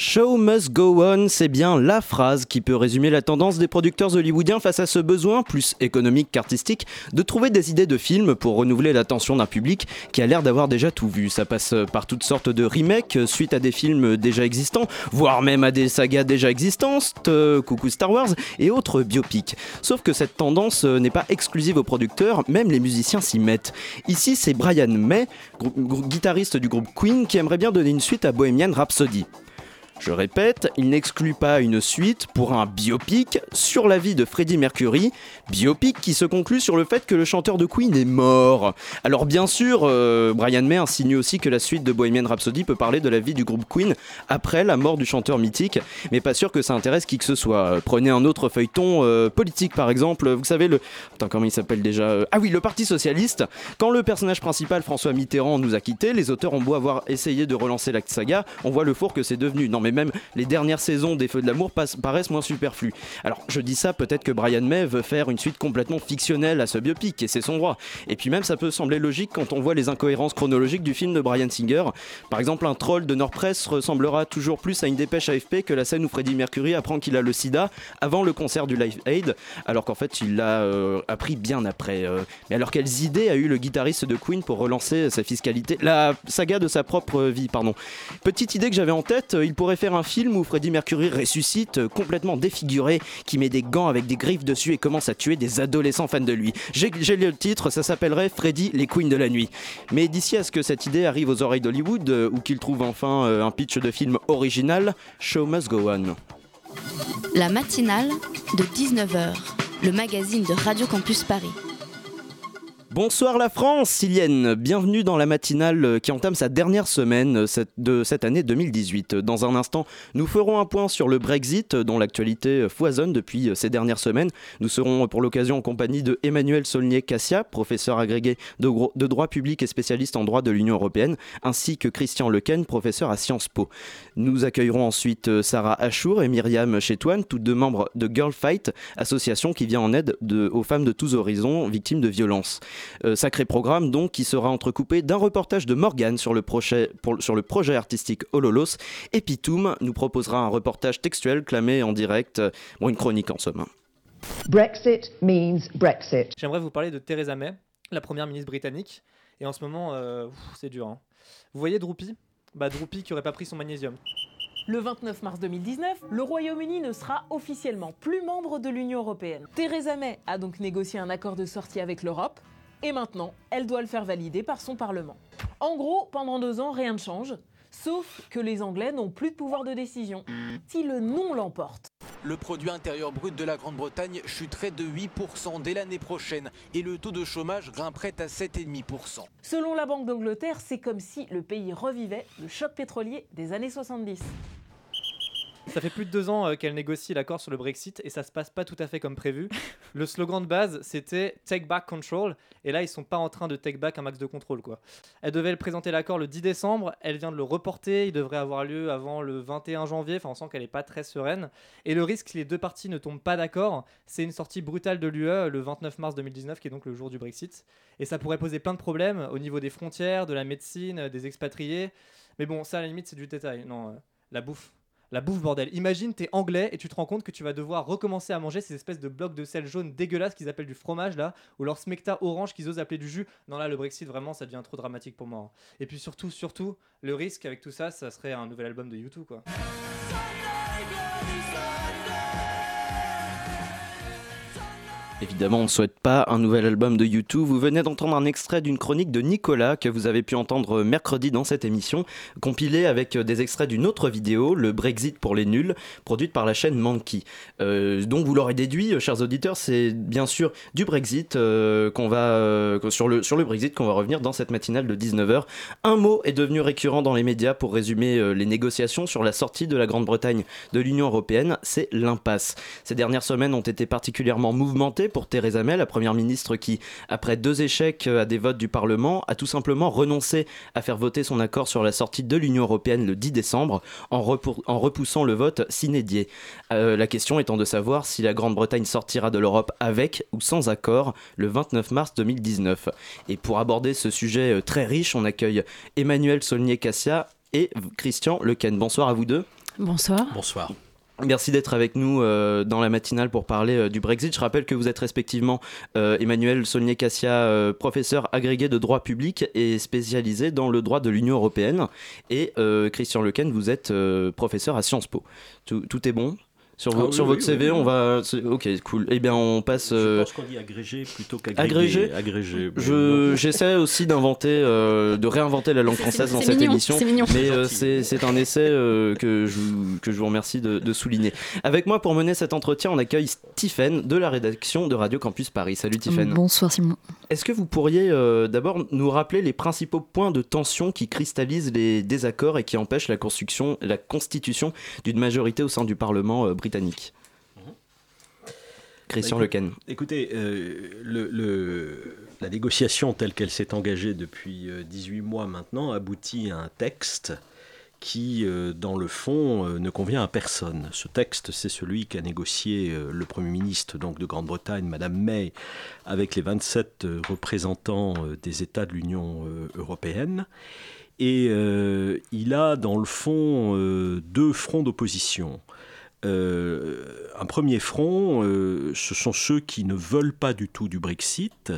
Show must go on, c'est bien la phrase qui peut résumer la tendance des producteurs hollywoodiens face à ce besoin, plus économique qu'artistique, de trouver des idées de films pour renouveler l'attention d'un public qui a l'air d'avoir déjà tout vu. Ça passe par toutes sortes de remakes suite à des films déjà existants, voire même à des sagas déjà existantes, euh, coucou Star Wars, et autres biopics. Sauf que cette tendance euh, n'est pas exclusive aux producteurs, même les musiciens s'y mettent. Ici, c'est Brian May, guitariste du groupe Queen, qui aimerait bien donner une suite à Bohemian Rhapsody. Je répète, il n'exclut pas une suite pour un biopic sur la vie de Freddie Mercury, biopic qui se conclut sur le fait que le chanteur de Queen est mort. Alors bien sûr, euh, Brian May insinue aussi que la suite de Bohemian Rhapsody peut parler de la vie du groupe Queen après la mort du chanteur mythique, mais pas sûr que ça intéresse qui que ce soit. Prenez un autre feuilleton euh, politique par exemple, vous savez le... Attends, comment il s'appelle déjà Euh, Ah oui, le Parti Socialiste. Quand le personnage principal, François Mitterrand, nous a quittés, les auteurs ont beau avoir essayé de relancer la saga, on voit le four que c'est devenu. Non même les dernières saisons des Feux de l'amour paraissent moins superflues. Alors je dis ça, peut-être que Brian May veut faire une suite complètement fictionnelle à ce biopic, et c'est son droit. Et puis même ça peut sembler logique quand on voit les incohérences chronologiques du film de Brian Singer. Par exemple, un troll de Nord-Presse ressemblera toujours plus à une dépêche AFP que la scène où Freddie Mercury apprend qu'il a le sida avant le concert du Live Aid, alors qu'en fait il l'a euh, appris bien après. euh. Mais alors quelles idées a eu le guitariste de Queen pour relancer sa fiscalité, la saga de sa propre vie, pardon. Petite idée que j'avais en tête, euh, il pourrait faire un film où Freddie Mercury ressuscite euh, complètement défiguré, qui met des gants avec des griffes dessus et commence à tuer des adolescents fans de lui. J'ai j'ai le titre, ça s'appellerait Freddie les Queens de la nuit. Mais d'ici à ce que cette idée arrive aux oreilles d'Hollywood, euh, ou qu'il trouve enfin euh, un pitch de film original, Show must go on. La matinale de 19h, le magazine de Radio Campus Paris. Bonsoir la France, Silienne. Bienvenue dans la matinale qui entame sa dernière semaine de cette année 2018. Dans un instant, nous ferons un point sur le Brexit dont l'actualité foisonne depuis ces dernières semaines. Nous serons pour l'occasion en compagnie de Emmanuel Saulnier-Cassia, professeur agrégé de, droit public et spécialiste en droit de l'Union européenne, ainsi que Christian Lequen, professeur à Sciences Po. Nous accueillerons ensuite Sarah Achour et Myriam Chetouane, toutes deux membres de Girl Fight, association qui vient en aide de- aux femmes de tous horizons victimes de violences. Euh, sacré programme donc qui sera entrecoupé d'un reportage de Morgane sur le projet, pour- sur le projet artistique Hololos et Pitoum nous proposera un reportage textuel clamé en direct, euh, bon, une chronique en somme. Brexit means Brexit. J'aimerais vous parler de Theresa May, la première ministre britannique. Et en ce moment, euh, c'est dur. hein. Vous voyez Droopy Bah Droopy qui aurait pas pris son magnésium. Le 29 mars 2019, le Royaume-Uni ne sera officiellement plus membre de l'Union européenne. Theresa May a donc négocié un accord de sortie avec l'Europe, et maintenant, elle doit le faire valider par son Parlement. En gros, pendant deux ans, rien ne change, sauf que les Anglais n'ont plus de pouvoir de décision. Si le non l'emporte, Le produit intérieur brut de la Grande-Bretagne chuterait de 8% dès l'année prochaine et le taux de chômage grimperait à 7,5%. selon la Banque d'Angleterre, c'est comme si le pays revivait le choc pétrolier des années 70. Ça fait plus de deux ans euh, qu'elle négocie l'accord sur le Brexit et ça se passe pas tout à fait comme prévu. Le slogan de base c'était Take Back Control et là ils sont pas en train de take back un max de contrôle quoi. Elle devait le présenter l'accord le 10 décembre, elle vient de le reporter, il devrait avoir lieu avant le 21 janvier, enfin on sent qu'elle est pas très sereine. Et le risque si les deux parties ne tombent pas d'accord, c'est une sortie brutale de l'UE le 29 mars 2019 qui est donc le jour du Brexit. Et ça pourrait poser plein de problèmes au niveau des frontières, de la médecine, des expatriés. Mais bon ça à la limite c'est du détail, non, euh, la bouffe. La bouffe, bordel. Imagine, t'es anglais et tu te rends compte que tu vas devoir recommencer à manger ces espèces de blocs de sel jaune dégueulasses qu'ils appellent du fromage là, ou leur smecta orange qu'ils osent appeler du jus. Non, là, le Brexit, vraiment, ça devient trop dramatique pour moi. hein. Et puis surtout, surtout, le risque avec tout ça, ça serait un nouvel album de YouTube quoi. Évidemment. on ne souhaite pas un nouvel album de YouTube. Vous venez d'entendre un extrait d'une chronique de Nicolas que vous avez pu entendre mercredi dans cette émission, compilée avec des extraits d'une autre vidéo, le Brexit pour les nuls, produite par la chaîne Monkey. Euh, donc vous l'aurez déduit, euh, chers auditeurs, c'est bien sûr du Brexit euh, qu'on va sur le sur le Brexit qu'on va revenir dans cette matinale de 19h. Un mot est devenu récurrent dans les médias pour résumer les négociations sur la sortie de la Grande-Bretagne de l'Union européenne, c'est l'impasse. Ces dernières semaines ont été particulièrement mouvementées pour Theresa May, la première ministre qui, après deux échecs euh, à des votes du Parlement, a tout simplement renoncé à faire voter son accord sur la sortie de l'Union européenne le 10 décembre en, repou- en repoussant le vote s'inédié. Euh, la question étant de savoir si la Grande-Bretagne sortira de l'Europe avec ou sans accord le 29 mars 2019. Et pour aborder ce sujet euh, très riche, on accueille Emmanuel Saulnier-Cassia et Christian Lequen. Bonsoir à vous deux. Bonsoir. Bonsoir. Merci d'être avec nous euh, dans la matinale pour parler euh, du Brexit. Je rappelle que vous êtes respectivement euh, Emmanuel Saulnier-Cassia, professeur agrégé de droit public et spécialisé dans le droit de l'Union européenne, et Christian Lequen, vous êtes professeur à Sciences Po. Tout est bon? Sur, vo- Ah oui, sur oui, votre oui, CV, oui. on va. Ok, cool. Eh bien, on passe. Je euh, pense qu'on dit agrégé plutôt qu'agrégé. Agrégé Agrégé. Je j'essaie aussi d'inventer, euh, de réinventer la langue française dans cette mignon, émission, c'est mignon. mais euh, c'est c'est un essai euh, que je vous- que je vous remercie de, de souligner. Avec moi pour mener cet entretien, on accueille Stephen de la rédaction de Radio Campus Paris. Salut Stephen. Bonsoir Simon. Est-ce que vous pourriez euh, d'abord nous rappeler les principaux points de tension qui cristallisent les désaccords et qui empêchent la construction, la constitution d'une majorité au sein du Parlement euh, britannique Christian Bah, Lequen. Écoutez, euh, le- le- la négociation telle qu'elle s'est engagée depuis euh, 18 mois maintenant aboutit à un texte qui, euh, dans le fond, euh, ne convient à personne. Ce texte, c'est celui qu'a négocié euh, le Premier ministre donc, de Grande-Bretagne, Madame May, avec les 27 euh, représentants euh, des États de l'Union euh, européenne. Et euh, il a, dans le fond, euh, deux fronts d'opposition. Euh, un premier front, euh, ce sont ceux qui ne veulent pas du tout du Brexit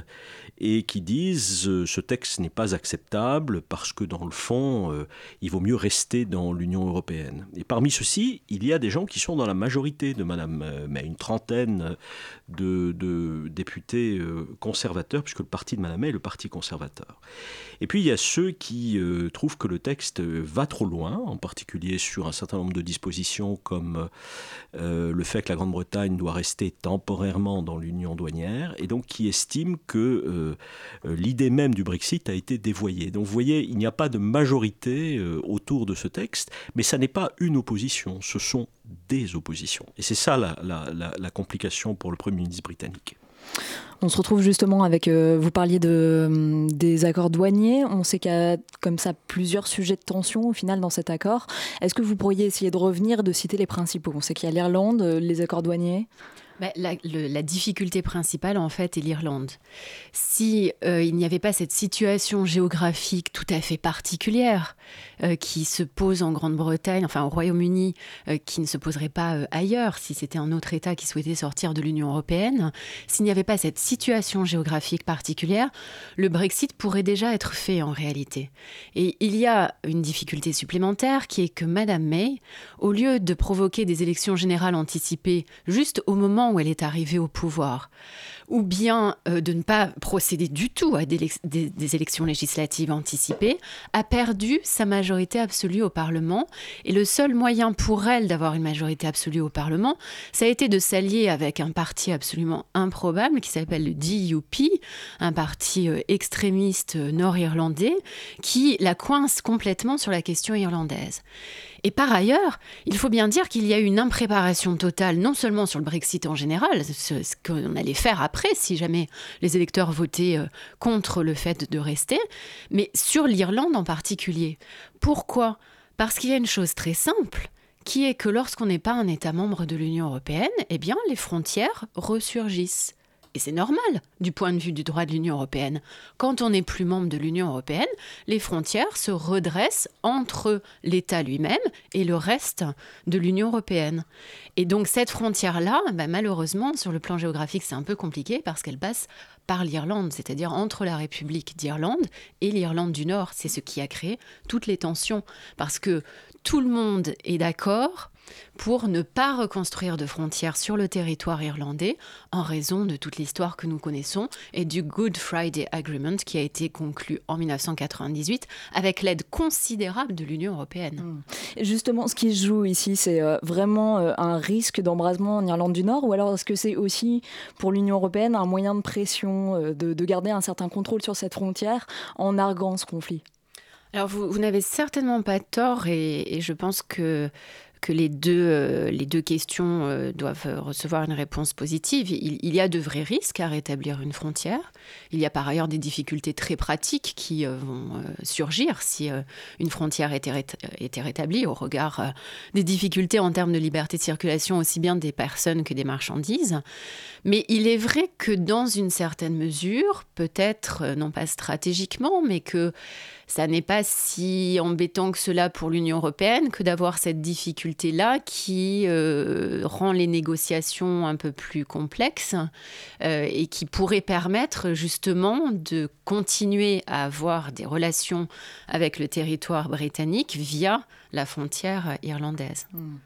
et qui disent euh, ce texte n'est pas acceptable parce que dans le fond, euh, il vaut mieux rester dans l'Union européenne. Et parmi ceux-ci, il y a des gens qui sont dans la majorité de Madame euh, May, une trentaine de, députés euh, conservateurs, puisque le parti de Madame May est le parti conservateur. Et puis il y a ceux qui trouvent que le texte va trop loin, en particulier sur un certain nombre de dispositions comme le fait que la Grande-Bretagne doit rester temporairement dans l'union douanière, et donc qui estiment que l'idée même du Brexit a été dévoyée. Donc vous voyez, il n'y a pas de majorité euh, autour de ce texte, mais ça n'est pas une opposition, ce sont des oppositions. Et c'est ça la, la- complication pour le Premier ministre britannique. On se retrouve justement avec, euh, vous parliez de, des accords douaniers, on sait qu'il y a comme ça plusieurs sujets de tension au final dans cet accord. Est-ce que vous pourriez essayer de revenir, de citer les principaux? On sait qu'il y a l'Irlande, euh, les accords douaniers. Bah, la, difficulté principale, en fait, est l'Irlande. Si euh, il n'y avait pas cette situation géographique tout à fait particulière euh, qui se pose en Grande-Bretagne, enfin au Royaume-Uni, euh, qui ne se poserait pas ailleurs si c'était un autre État qui souhaitait sortir de l'Union européenne, s'il n'y avait pas cette situation géographique particulière, le Brexit pourrait déjà être fait en réalité. Et il y a une difficulté supplémentaire qui est que Madame May, au lieu de provoquer des élections générales anticipées juste au moment où elle est arrivée au pouvoir, ou bien euh, de ne pas procéder du tout à des, élections législatives anticipées, a perdu sa majorité absolue au Parlement. Et le seul moyen pour elle d'avoir une majorité absolue au Parlement, ça a été de s'allier avec un parti absolument improbable qui s'appelle le DUP, un parti euh, extrémiste euh, nord-irlandais, qui la coince complètement sur la question irlandaise. Et par ailleurs, il faut bien dire qu'il y a eu une impréparation totale, non seulement sur le Brexit en général, ce qu'on allait faire après si jamais les électeurs votaient euh, contre le fait de rester, mais sur l'Irlande en particulier. Pourquoi? Parce qu'il y a une chose très simple qui est que lorsqu'on n'est pas un État membre de l'Union européenne, eh bien les frontières ressurgissent. Et c'est normal du point de vue du droit de l'Union européenne. Quand on n'est plus membre de l'Union européenne, les frontières se redressent entre l'État lui-même et le reste de l'Union européenne. Et donc cette frontière-là, bah, malheureusement, sur le plan géographique, c'est un peu compliqué parce qu'elle passe par l'Irlande, c'est-à-dire entre la République d'Irlande et l'Irlande du Nord. C'est ce qui a créé toutes les tensions, parce que tout le monde est d'accord pour ne pas reconstruire de frontières sur le territoire irlandais en raison de toute l'histoire que nous connaissons et du Good Friday Agreement qui a été conclu en 1998 avec l'aide considérable de l'Union européenne. Justement, ce qui se joue ici, c'est euh, vraiment euh, un risque d'embrasement en Irlande du Nord ou alors est-ce que c'est aussi pour l'Union européenne un moyen de pression, euh, de, de garder un certain contrôle sur cette frontière en arguant ce conflit? Alors vous, vous n'avez certainement pas tort et, et je pense que que les deux, euh, les deux questions euh, doivent euh, recevoir une réponse positive. Il, y a de vrais risques à rétablir une frontière. Il y a par ailleurs des difficultés très pratiques qui vont surgir si une frontière était, était rétablie au regard des difficultés en termes de liberté de circulation aussi bien des personnes que des marchandises. Mais il est vrai que dans une certaine mesure, peut-être non pas stratégiquement, mais que ça n'est pas si embêtant que cela pour l'Union européenne que d'avoir cette difficulté-là qui euh, rend les négociations un peu plus complexes euh, et qui pourrait permettre justement de continuer à avoir des relations avec le territoire britannique via la frontière irlandaise. Mmh.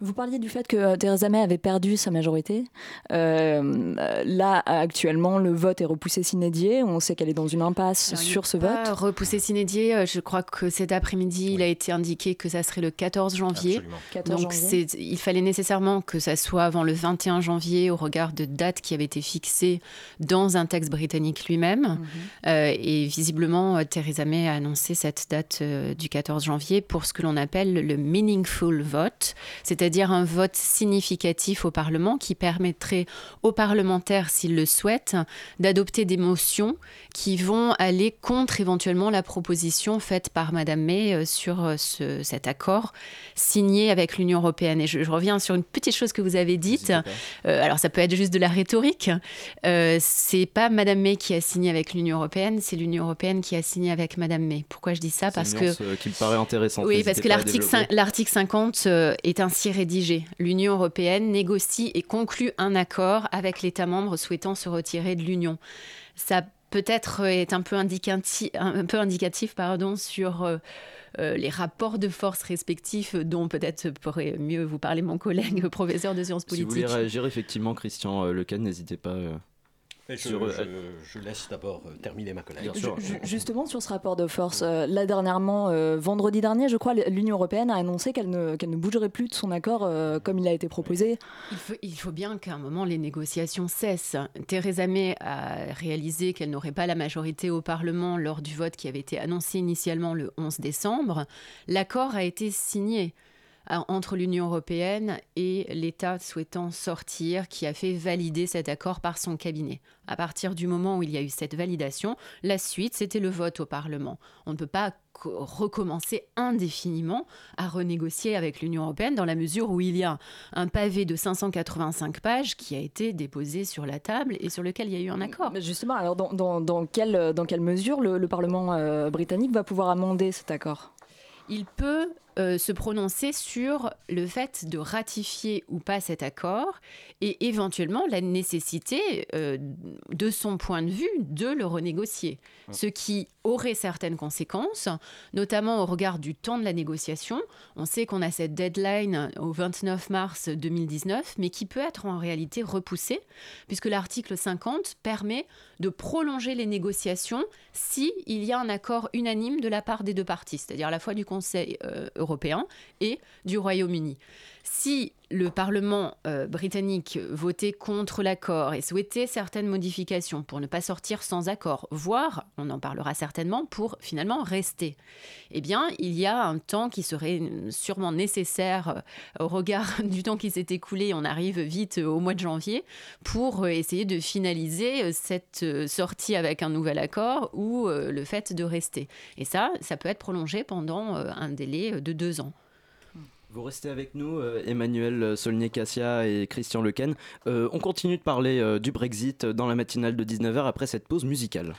Vous parliez du fait que euh, Theresa May avait perdu sa majorité. Euh, là, actuellement, le vote est repoussé s'inédier. On sait qu'elle est dans une impasse Alors, sur ce pas vote. Repoussé s'inédier, euh, je crois que cet après-midi, il a été indiqué que ça serait le 14 janvier. Absolument. 14 Donc janvier. il fallait nécessairement que ça soit avant le 21 janvier au regard de dates qui avaient été fixées dans un texte britannique lui-même. Mhm. Euh, et visiblement, Theresa May a annoncé cette date euh, du 14 janvier pour ce que l'on appelle le meaningful vote, c'est-à-dire un vote significatif au Parlement qui permettrait aux parlementaires, s'ils le souhaitent, d'adopter des motions qui vont aller contre éventuellement la proposition faite par Madame May euh, sur euh, ce- cet accord signé avec l'Union européenne. Et je, je reviens sur une petite chose que vous avez dite. Euh, alors ça peut être juste de la rhétorique. Euh, c'est pas Madame May qui a signé avec l'Union européenne, c'est l'Union européenne qui a signé avec Madame May. Pourquoi je dis ça? Parce que qui me paraît intéressante. oui, parce que l'article développer. 5 l'article 50 euh, est ainsi rédigé. L'Union européenne négocie et conclut un accord avec l'État membre souhaitant se retirer de l'Union. Ça peut-être est un peu indicatif, un peu indicatif pardon, sur euh, euh, les rapports de force respectifs dont peut-être pourrait mieux vous parler mon collègue professeur de sciences Si vous voulez politiques. réagir, effectivement, Christian euh, Lecan, n'hésitez pas. Euh, je, sur, euh, je- je laisse d'abord euh, terminer ma collègue. Justement sur ce rapport de force, euh, là dernièrement, euh, vendredi dernier, je crois, l'Union européenne a annoncé qu'elle ne, qu'elle ne bougerait plus de son accord euh, comme il a été proposé. Il faut, il faut bien qu'à un moment les négociations cessent. Theresa May a réalisé qu'elle n'aurait pas la majorité au Parlement lors du vote qui avait été annoncé initialement le 11 décembre. L'accord a été signé euh, entre l'Union européenne et l'État souhaitant sortir qui a fait valider cet accord par son cabinet. À partir du moment où il y a eu cette validation, la suite, c'était le vote au Parlement. On ne peut pas co- recommencer indéfiniment à renégocier avec l'Union européenne dans la mesure où il y a un pavé de 585 pages qui a été déposé sur la table et sur lequel il y a eu un accord. Justement, alors dans, dans- dans quelle, dans quelle mesure le, le Parlement euh, britannique va pouvoir amender cet accord? Il peut euh, se prononcer sur le fait de ratifier ou pas cet accord et éventuellement la nécessité, euh, de son point de vue, de le renégocier. Ce qui aurait certaines conséquences, notamment au regard du temps de la négociation. On sait qu'on a cette deadline au 29 mars 2019, mais qui peut être en réalité repoussée, puisque l'article 50 permet de prolonger les négociations si il y a un accord unanime de la part des deux parties, c'est-à-dire à la fois du Conseil euh, européen et du Royaume-Uni. Si le Parlement euh, britannique votait contre l'accord et souhaitait certaines modifications pour ne pas sortir sans accord, voire, on en parlera certainement, pour finalement rester, eh bien, il y a un temps qui serait sûrement nécessaire euh, au regard du temps qui s'est écoulé, on arrive vite au mois de janvier, pour euh, essayer de finaliser cette sortie avec un nouvel accord ou le fait de rester. Et ça, ça peut être prolongé pendant un délai de deux ans. Vous restez avec nous, euh, Emmanuel Solnier-Cassia et Christian Lequen. Euh, on continue de parler euh, du Brexit dans la matinale de 19h après cette pause musicale.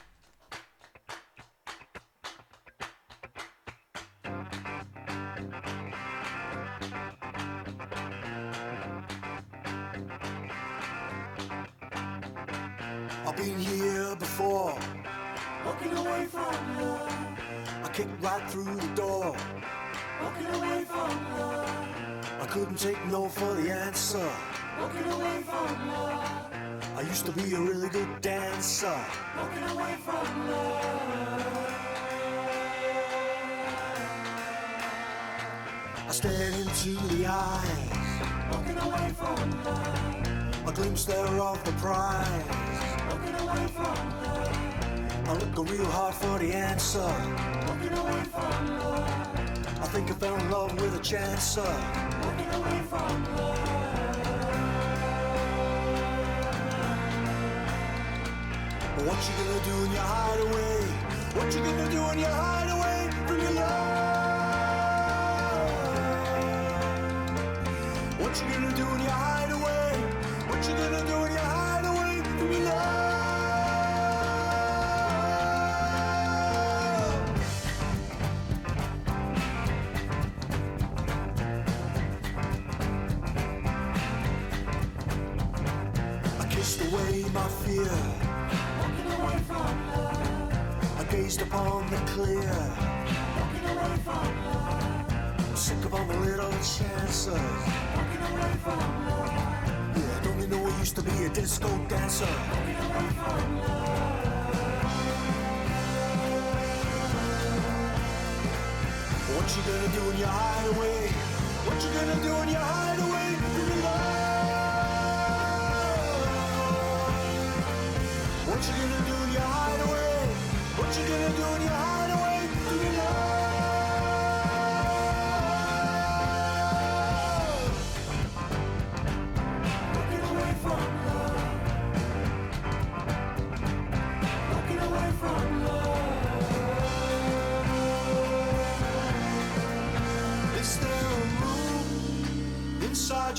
I've been here before, walking away from love. I kicked right through the door, Walking away couldn't take no for the answer. Walking away from love. I used to be a really good dancer. Walking away from love. I stared into the eyes. Walking away from love. I glimpsed there of the prize. Walking away from love. I looked real hard for the answer. Walking away from love. I think I fell in love with a chancer. Walking away from love. What you gonna do in your hideaway? What you gonna do in your hideaway from your love? What you gonna do in your hideaway? What you gonna do in your hideaway from your love? My fear. Walking away from love. I gazed upon the clear. Walking away from love. I'm sick of all the little chances. Walking away from love. Yeah, don't you know I used to be a disco dancer? Walking away from love. What you gonna do in your hideaway? What you gonna do in your hideaway?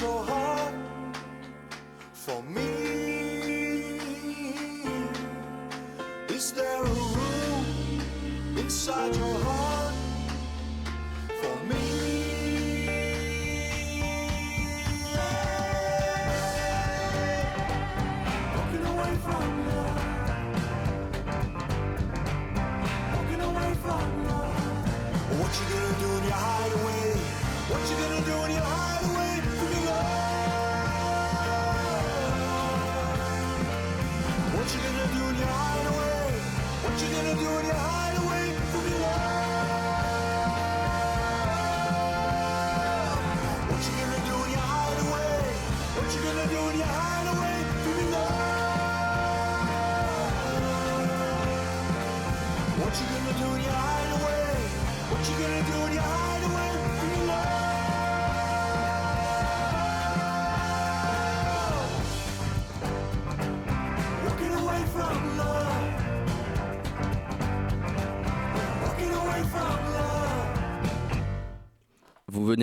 Your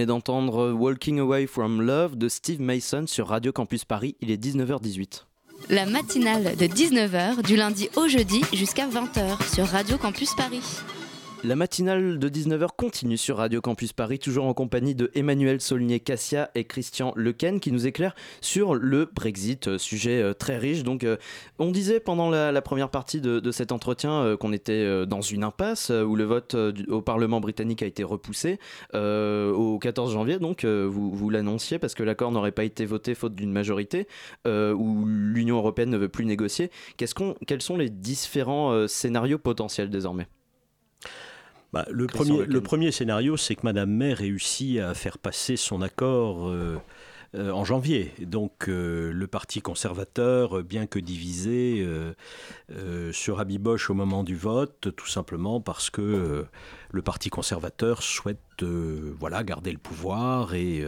d'entendre Walking Away from Love de Steve Mason sur Radio Campus Paris, il est 19h18. La matinale de 19h du lundi au jeudi jusqu'à 20h sur Radio Campus Paris. La matinale de 19h continue sur Radio Campus Paris, toujours en compagnie de Emmanuel Saulnier-Cassia et Christian Lequen qui nous éclairent sur le Brexit, euh, sujet euh, très riche. Donc, euh, on disait pendant la, première partie de, cet entretien qu'on était dans une impasse où le vote au Parlement britannique a été repoussé au 14 janvier. Donc, vous, l'annonciez parce que l'accord n'aurait pas été voté faute d'une majorité euh, où l'Union européenne ne veut plus négocier. Quels sont les différents scénarios potentiels désormais? Bah, le, premier, Lequel. le premier scénario, c'est que Madame May réussit à faire passer son accord euh, euh, en janvier. Donc euh, le Parti conservateur, bien que divisé, euh, se rabiboche au moment du vote, tout simplement parce que le Parti conservateur souhaite voilà, garder le pouvoir et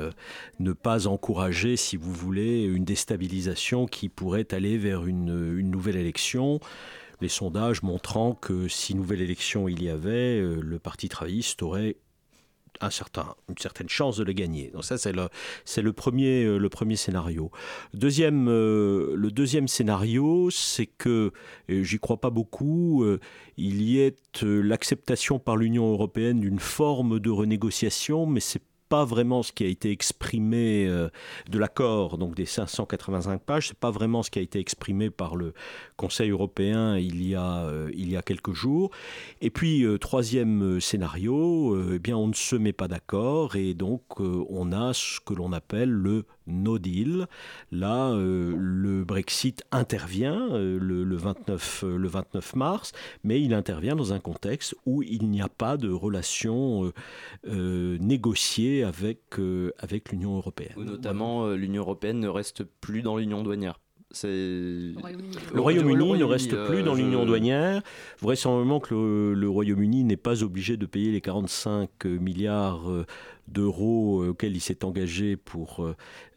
ne pas encourager, si vous voulez, une déstabilisation qui pourrait aller vers une, une nouvelle élection les sondages montrant que si nouvelle élection il y avait, euh, le Parti travailliste aurait un certain, une certaine chance de le gagner. Donc ça, c'est le, premier, euh, le premier scénario. Deuxième, euh, le deuxième scénario, c'est que, et j'y crois pas beaucoup, il y ait l'acceptation par l'Union européenne d'une forme de renégociation, mais c'est pas vraiment ce qui a été exprimé de l'accord, donc des 585 pages, c'est pas vraiment ce qui a été exprimé par le Conseil européen il y a, euh, il y a quelques jours. Et puis, euh, troisième scénario, eh bien, on ne se met pas d'accord et donc on a ce que l'on appelle le no deal. Là, le Brexit intervient le, le, 29, le 29 mars, mais il intervient dans un contexte où il n'y a pas de relation négociée avec, avec l'Union européenne. Notamment, euh, l'Union européenne ne reste plus dans l'union douanière. Le Royaume-Uni ne reste plus dans l'union douanière. Vraisemblablement que le, le Royaume-Uni n'est pas obligé de payer les 45 milliards euh, d'euros auxquels il s'est engagé pour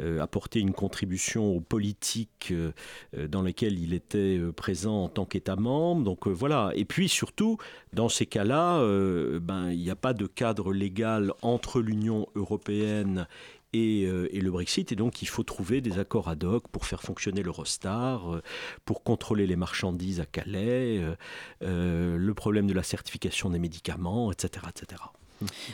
euh, apporter une contribution aux politiques dans lesquelles il était présent en tant qu'État membre. Donc voilà. Et puis surtout, dans ces cas-là, ben, il n'y a pas de cadre légal entre l'Union européenne euh, et, le Brexit. Et donc, il faut trouver des accords ad hoc pour faire fonctionner l'Eurostar, euh, pour contrôler les marchandises à Calais, euh, le problème de la certification des médicaments, etc. etc.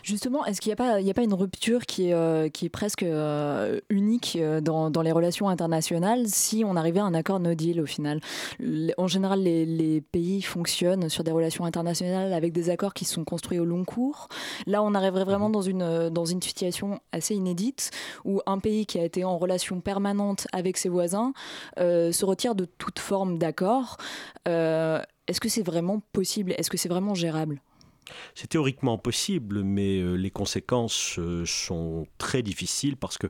Justement, est-ce qu'il n'y a, pas, a pas une rupture qui est, euh, qui est presque euh, unique euh, dans, dans, les relations internationales si on arrivait à un accord no deal au final? En général, les, les, pays fonctionnent sur des relations internationales avec des accords qui sont construits au long cours. Là, on arriverait vraiment mhm. dans une, dans une situation assez inédite où un pays qui a été en relation permanente avec ses voisins se retire de toute forme d'accord. Est-ce que c'est vraiment possible? Est-ce que c'est vraiment gérable? C'est théoriquement possible, mais euh, les conséquences euh, sont très difficiles parce que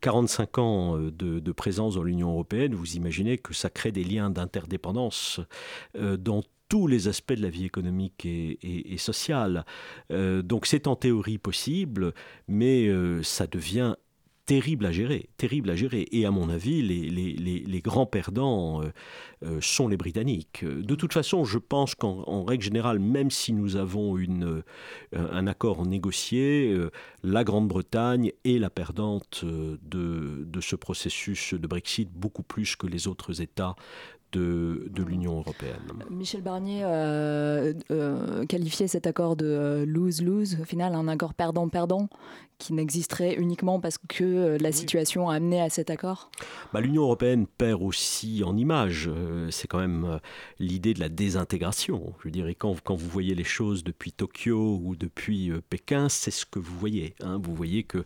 45 ans euh, de, présence dans l'Union européenne, vous imaginez que ça crée des liens d'interdépendance dans tous les aspects de la vie économique et, sociale. donc c'est en théorie possible, mais ça devient terrible à gérer, terrible à gérer. Et à mon avis, les, les, les, grands perdants euh, euh, sont les Britanniques. De toute façon, je pense qu'en règle générale, même si nous avons une, euh, un accord négocié, la Grande-Bretagne est la perdante de, de ce processus de Brexit beaucoup plus que les autres États de, de l'Union européenne. Michel Barnier euh, qualifiait cet accord de lose-lose, au final un accord perdant-perdant, qui n'existerait uniquement parce que euh, la situation a amené à cet accord bah, L'Union européenne perd aussi en image. Euh, c'est quand même euh, l'idée de la désintégration. Je dirais, quand, quand vous voyez les choses depuis Tokyo ou depuis Pékin, c'est ce que vous voyez. Hein. Vous voyez que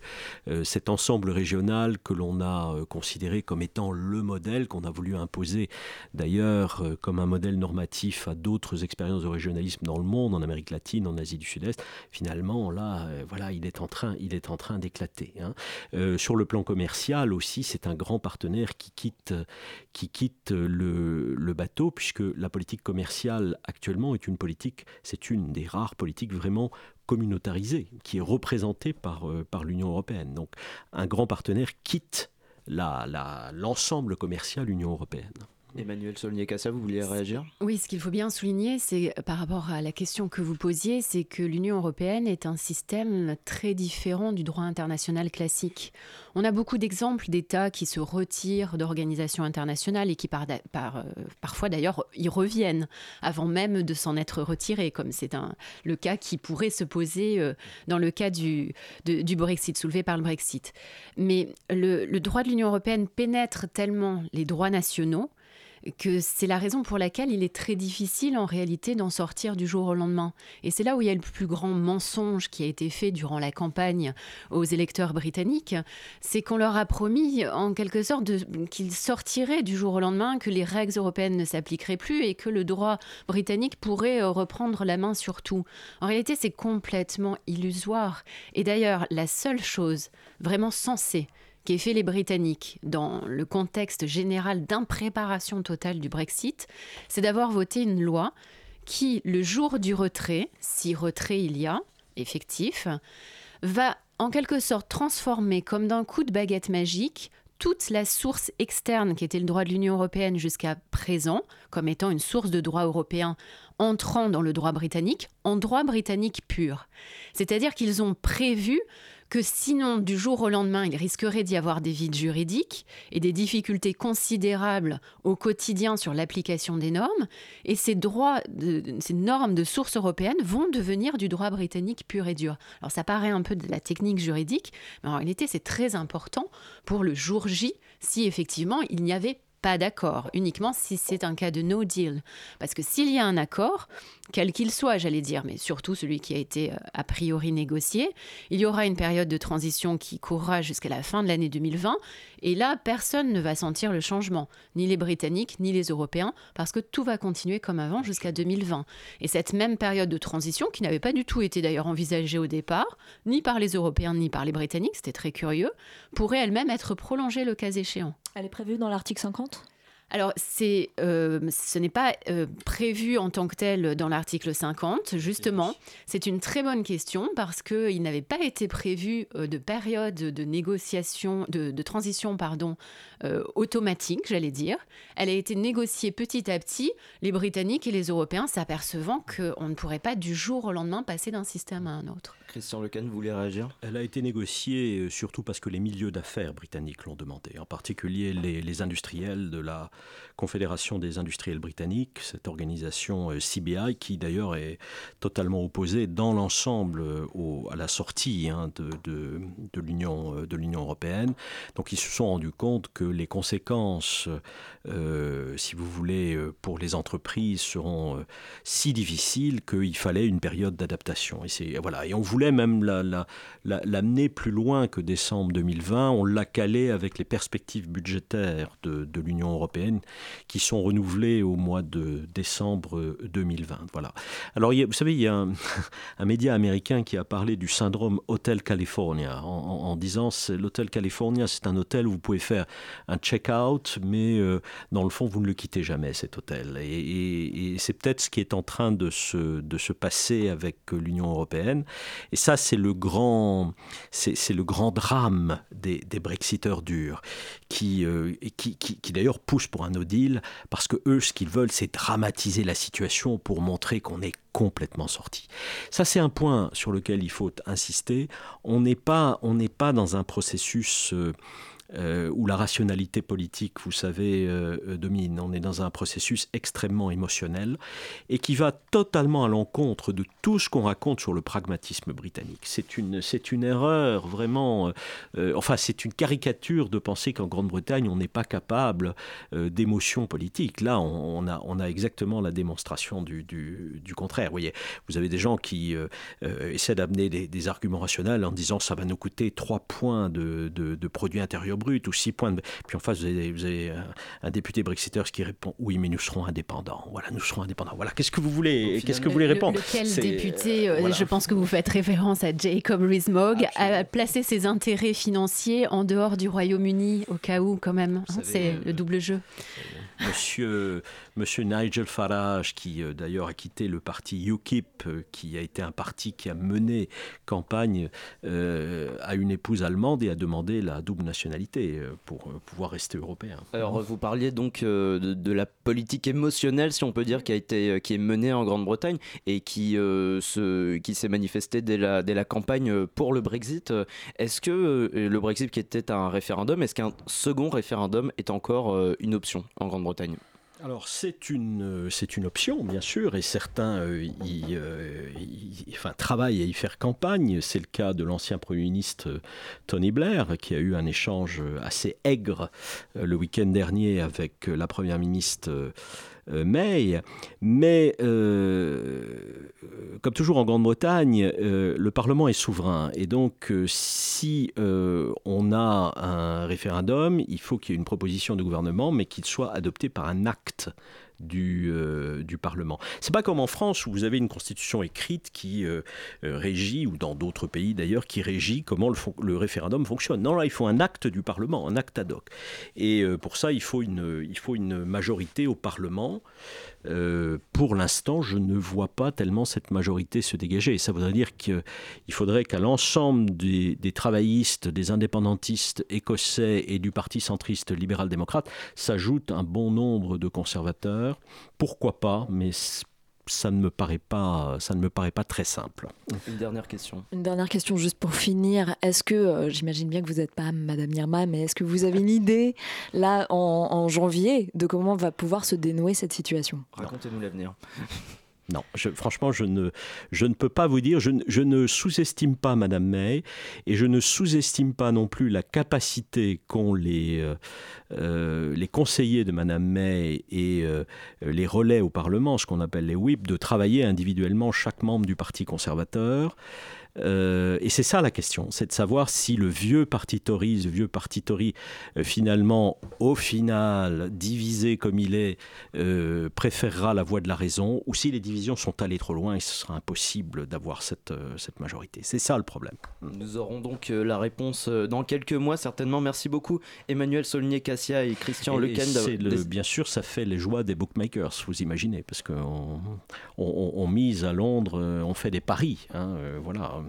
cet ensemble régional que l'on a considéré comme étant le modèle qu'on a voulu imposer, d'ailleurs, comme un modèle normatif à d'autres expériences de régionalisme dans le monde, en Amérique latine, en Asie du Sud-Est, finalement, là, voilà, il est en train, il est en train d'éclater. Hein. Euh, sur le plan commercial aussi, c'est un grand partenaire qui quitte, qui le, bateau, puisque la politique commerciale actuellement est une politique, c'est une des rares politiques vraiment communautarisée, qui est représentée par, euh, l'Union européenne. Donc un grand partenaire quitte l'ensemble commercial Union européenne. Emmanuel Solnier-Cassa, vous vouliez réagir? Oui, ce qu'il faut bien souligner, c'est par rapport à la question que vous posiez, c'est que l'Union européenne est un système très différent du droit international classique. On a beaucoup d'exemples d'États qui se retirent d'organisations internationales et qui par, par, euh, parfois d'ailleurs y reviennent avant même de s'en être retirés, comme c'est le cas qui pourrait se poser euh, dans le cas du, du Brexit, soulevé par le Brexit. Mais le, le droit de l'Union européenne pénètre tellement les droits nationaux que c'est la raison pour laquelle il est très difficile en réalité d'en sortir du jour au lendemain. Et c'est là où il y a le plus grand mensonge qui a été fait durant la campagne aux électeurs britanniques, c'est qu'on leur a promis en quelque sorte qu'ils sortiraient du jour au lendemain, que les règles européennes ne s'appliqueraient plus et que le droit britannique pourrait euh, reprendre la main sur tout. En réalité, c'est complètement illusoire. Et d'ailleurs, la seule chose vraiment sensée qu'aient fait les Britanniques dans le contexte général d'impréparation totale du Brexit, c'est d'avoir voté une loi qui, le jour du retrait, si retrait il y a, effectif, va en quelque sorte transformer comme d'un coup de baguette magique toute la source externe qui était le droit de l'Union européenne jusqu'à présent, comme étant une source de droit européen entrant dans le droit britannique, en droit britannique pur. C'est-à-dire qu'ils ont prévu que sinon, du jour au lendemain, il risquerait d'y avoir des vides juridiques et des difficultés considérables au quotidien sur l'application des normes. Et ces, droits de- ces normes de source européenne vont devenir du droit britannique pur et dur. Alors ça paraît un peu de la technique juridique, mais en réalité, c'est très important pour le jour J si effectivement il n'y avait pas d'accord, uniquement si c'est un cas de no deal. Parce que s'il y a un accord, quel qu'il soit, j'allais dire, mais surtout celui qui a été euh, a priori négocié, il y aura une période de transition qui courra jusqu'à la fin de l'année 2020, et là, personne ne va sentir le changement, ni les Britanniques, ni les Européens, parce que tout va continuer comme avant jusqu'à 2020. Et cette même période de transition, qui n'avait pas du tout été d'ailleurs envisagée au départ, ni par les Européens, ni par les Britanniques, c'était très curieux, pourrait elle-même être prolongée le cas échéant. Elle est prévue dans l'article 50 alors, c'est, euh, ce n'est pas euh, prévu en tant que tel dans l'article 50, justement. C'est une très bonne question parce qu'il n'avait pas été prévu euh, de période de négociation, de, de transition, pardon, euh, automatique, j'allais dire. Elle a été négociée petit à petit, les Britanniques et les Européens s'apercevant qu'on ne pourrait pas du jour au lendemain passer d'un système à un autre. Christian Lecan, voulez réagir? Elle a été négociée euh, surtout parce que les milieux d'affaires britanniques l'ont demandé, en particulier les, industriels de la Confédération des industriels britanniques, cette organisation euh, CBI qui d'ailleurs est totalement opposée dans l'ensemble euh, à la sortie hein, de, l'Union européenne. Donc ils se sont rendus compte que les conséquences, si vous voulez, pour les entreprises seront si difficiles qu'il fallait une période d'adaptation. Voilà. et on voulait même la- la- la- l'amener plus loin que décembre 2020. On l'a calé avec les perspectives budgétaires de, l'Union européenne qui sont renouvelées au mois de décembre euh, 2020. Voilà. Alors, vous savez, il y a un, média américain qui a parlé du syndrome Hotel California en, en- en disant c'est l'Hôtel California, c'est un hôtel où vous pouvez faire un check-out, mais euh, dans le fond, vous ne le quittez jamais, cet hôtel. Et, c'est peut-être ce qui est en train de se, passer avec euh, l'Union européenne. Ça, c'est le grand, c'est le grand drame des, Brexiteurs durs, qui, euh, et qui, qui, qui d'ailleurs poussent pour un no deal, parce que eux, ce qu'ils veulent, c'est dramatiser la situation pour montrer qu'on est complètement sorti. Ça, c'est un point sur lequel il faut insister. On n'est pas, on n'est pas dans un processus euh, euh, où la rationalité politique, vous savez, euh, euh, domine. On est dans un processus extrêmement émotionnel et qui va totalement à l'encontre de tout ce qu'on raconte sur le pragmatisme britannique. C'est une, c'est une erreur vraiment, enfin c'est une caricature de penser qu'en Grande-Bretagne on n'est pas capable d'émotions politiques. Là, on, a, on a exactement la démonstration du, du, du contraire. Vous voyez, vous avez des gens qui essaient d'amener des, des arguments rationnels en disant ça va nous coûter 3 points de, de, de produit intérieur brut ou 6 points de... Puis en face, vous avez, vous avez un, député Brexiteers qui répond oui, mais nous serons indépendants. Voilà, nous serons indépendants. Voilà, qu'est-ce que vous voulez, qu'est-ce que vous voulez Le- répondre? Lequel C'est- député, euh, voilà. je pense que vous faites référence à Jacob Rees-Mogg, a placé ses intérêts financiers en dehors du Royaume-Uni, au cas où quand même. hein, c'est euh, le double jeu. Monsieur, monsieur Nigel Farage, qui euh, d'ailleurs a quitté le parti UKIP, euh, qui a été un parti qui a mené campagne euh, à une épouse allemande et a demandé la double nationalité pour pouvoir rester européen. Alors, vous parliez donc de, de la politique émotionnelle, si on peut dire, qui, a été, qui est menée en Grande-Bretagne et qui, se- qui s'est manifestée dès la, dès la campagne pour le Brexit. Est-ce que le Brexit qui était un référendum, est-ce qu'un second référendum est encore une option en Grande-Bretagne? Alors c'est une, euh, c'est une option, bien sûr, et certains euh, y, euh, travaillent à y faire campagne. C'est le cas de l'ancien Premier ministre Tony Blair, qui a eu un échange assez aigre le week-end dernier avec la Première ministre. Euh, May, mais euh, comme toujours en Grande-Bretagne, euh, le Parlement est souverain. Et donc si on a un référendum, il faut qu'il y ait une proposition de gouvernement, mais qu'il soit adopté par un acte du, euh, du Parlement. C'est pas comme en France où vous avez une constitution écrite qui euh, euh, régit, ou dans d'autres pays d'ailleurs, qui régit comment le, le référendum fonctionne. Non, là, il faut un acte du Parlement, un acte ad hoc. Et euh, pour ça, il faut une, il faut une majorité au Parlement. Euh, pour l'instant, je ne vois pas tellement cette majorité se dégager. Et ça voudrait dire qu'il faudrait qu'à l'ensemble des, des travaillistes, des indépendantistes écossais et du Parti centriste libéral-démocrate s'ajoute un bon nombre de conservateurs. Pourquoi pas Mais ça ne me paraît pas, ça ne me paraît pas très simple. Une dernière question. Une dernière question juste pour finir. Est-ce que, euh, j'imagine bien que vous n'êtes pas Madame Irma, mais est-ce que vous avez une idée, là, en, en janvier, de comment va pouvoir se dénouer cette situation? Racontez-nous l'avenir. Non, franchement, je ne, peux pas vous dire, je, ne- sous-estime pas Madame May et je ne sous-estime pas non plus la capacité qu'ont les, euh, euh, conseillers de Madame May et euh, les relais au Parlement, ce qu'on appelle les whips, de travailler individuellement chaque membre du Parti conservateur. Euh, et c'est ça la question, c'est de savoir si le vieux parti Tory, vieux parti Tory, euh, finalement, au final, divisé comme il est, euh, préférera la voie de la raison, ou si les divisions sont allées trop loin et ce sera impossible d'avoir cette, cette majorité. C'est ça le problème. Nous aurons donc la réponse dans quelques mois, certainement. Merci beaucoup, Emmanuel Saulnier-Cassia et Christian Et Lequen. le- bien sûr, ça fait les joies des bookmakers, vous imaginez, parce qu'on on, on- on mise à Londres, on fait des paris. hein, voilà.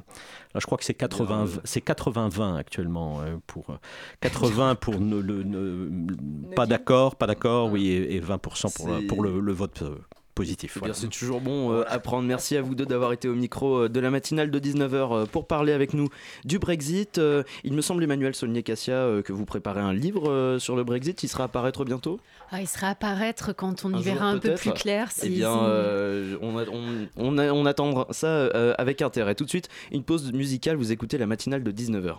Là, je crois que c'est 80, Bien, euh, c'est 80-20 actuellement euh, pour euh, 80 pour ne, le- ne- pas d'accord, pas d'accord, oui, et, et 20% pour, pour le, le vote euh, positif. Eh bien, voilà. C'est toujours bon euh, à prendre. Merci à vous deux d'avoir été au micro euh, de la matinale de 19h pour parler avec nous du Brexit. Euh, il me semble, Emmanuel Saulnier-Cassia, euh, que vous préparez un livre euh, sur le Brexit. Il sera à paraître bientôt? Ah, il sera apparaître quand on y Un verra jour, un peu plus clair. Eh si- bien, si- euh, on, a- on, on, a- on attend ça euh, avec intérêt. Tout de suite, une pause musicale. Vous écoutez la matinale de 19h.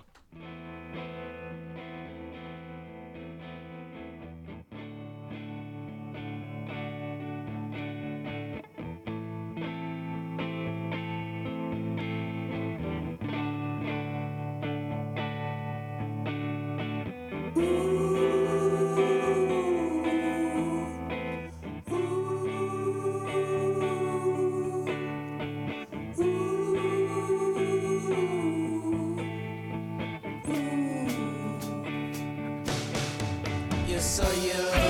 just saw you.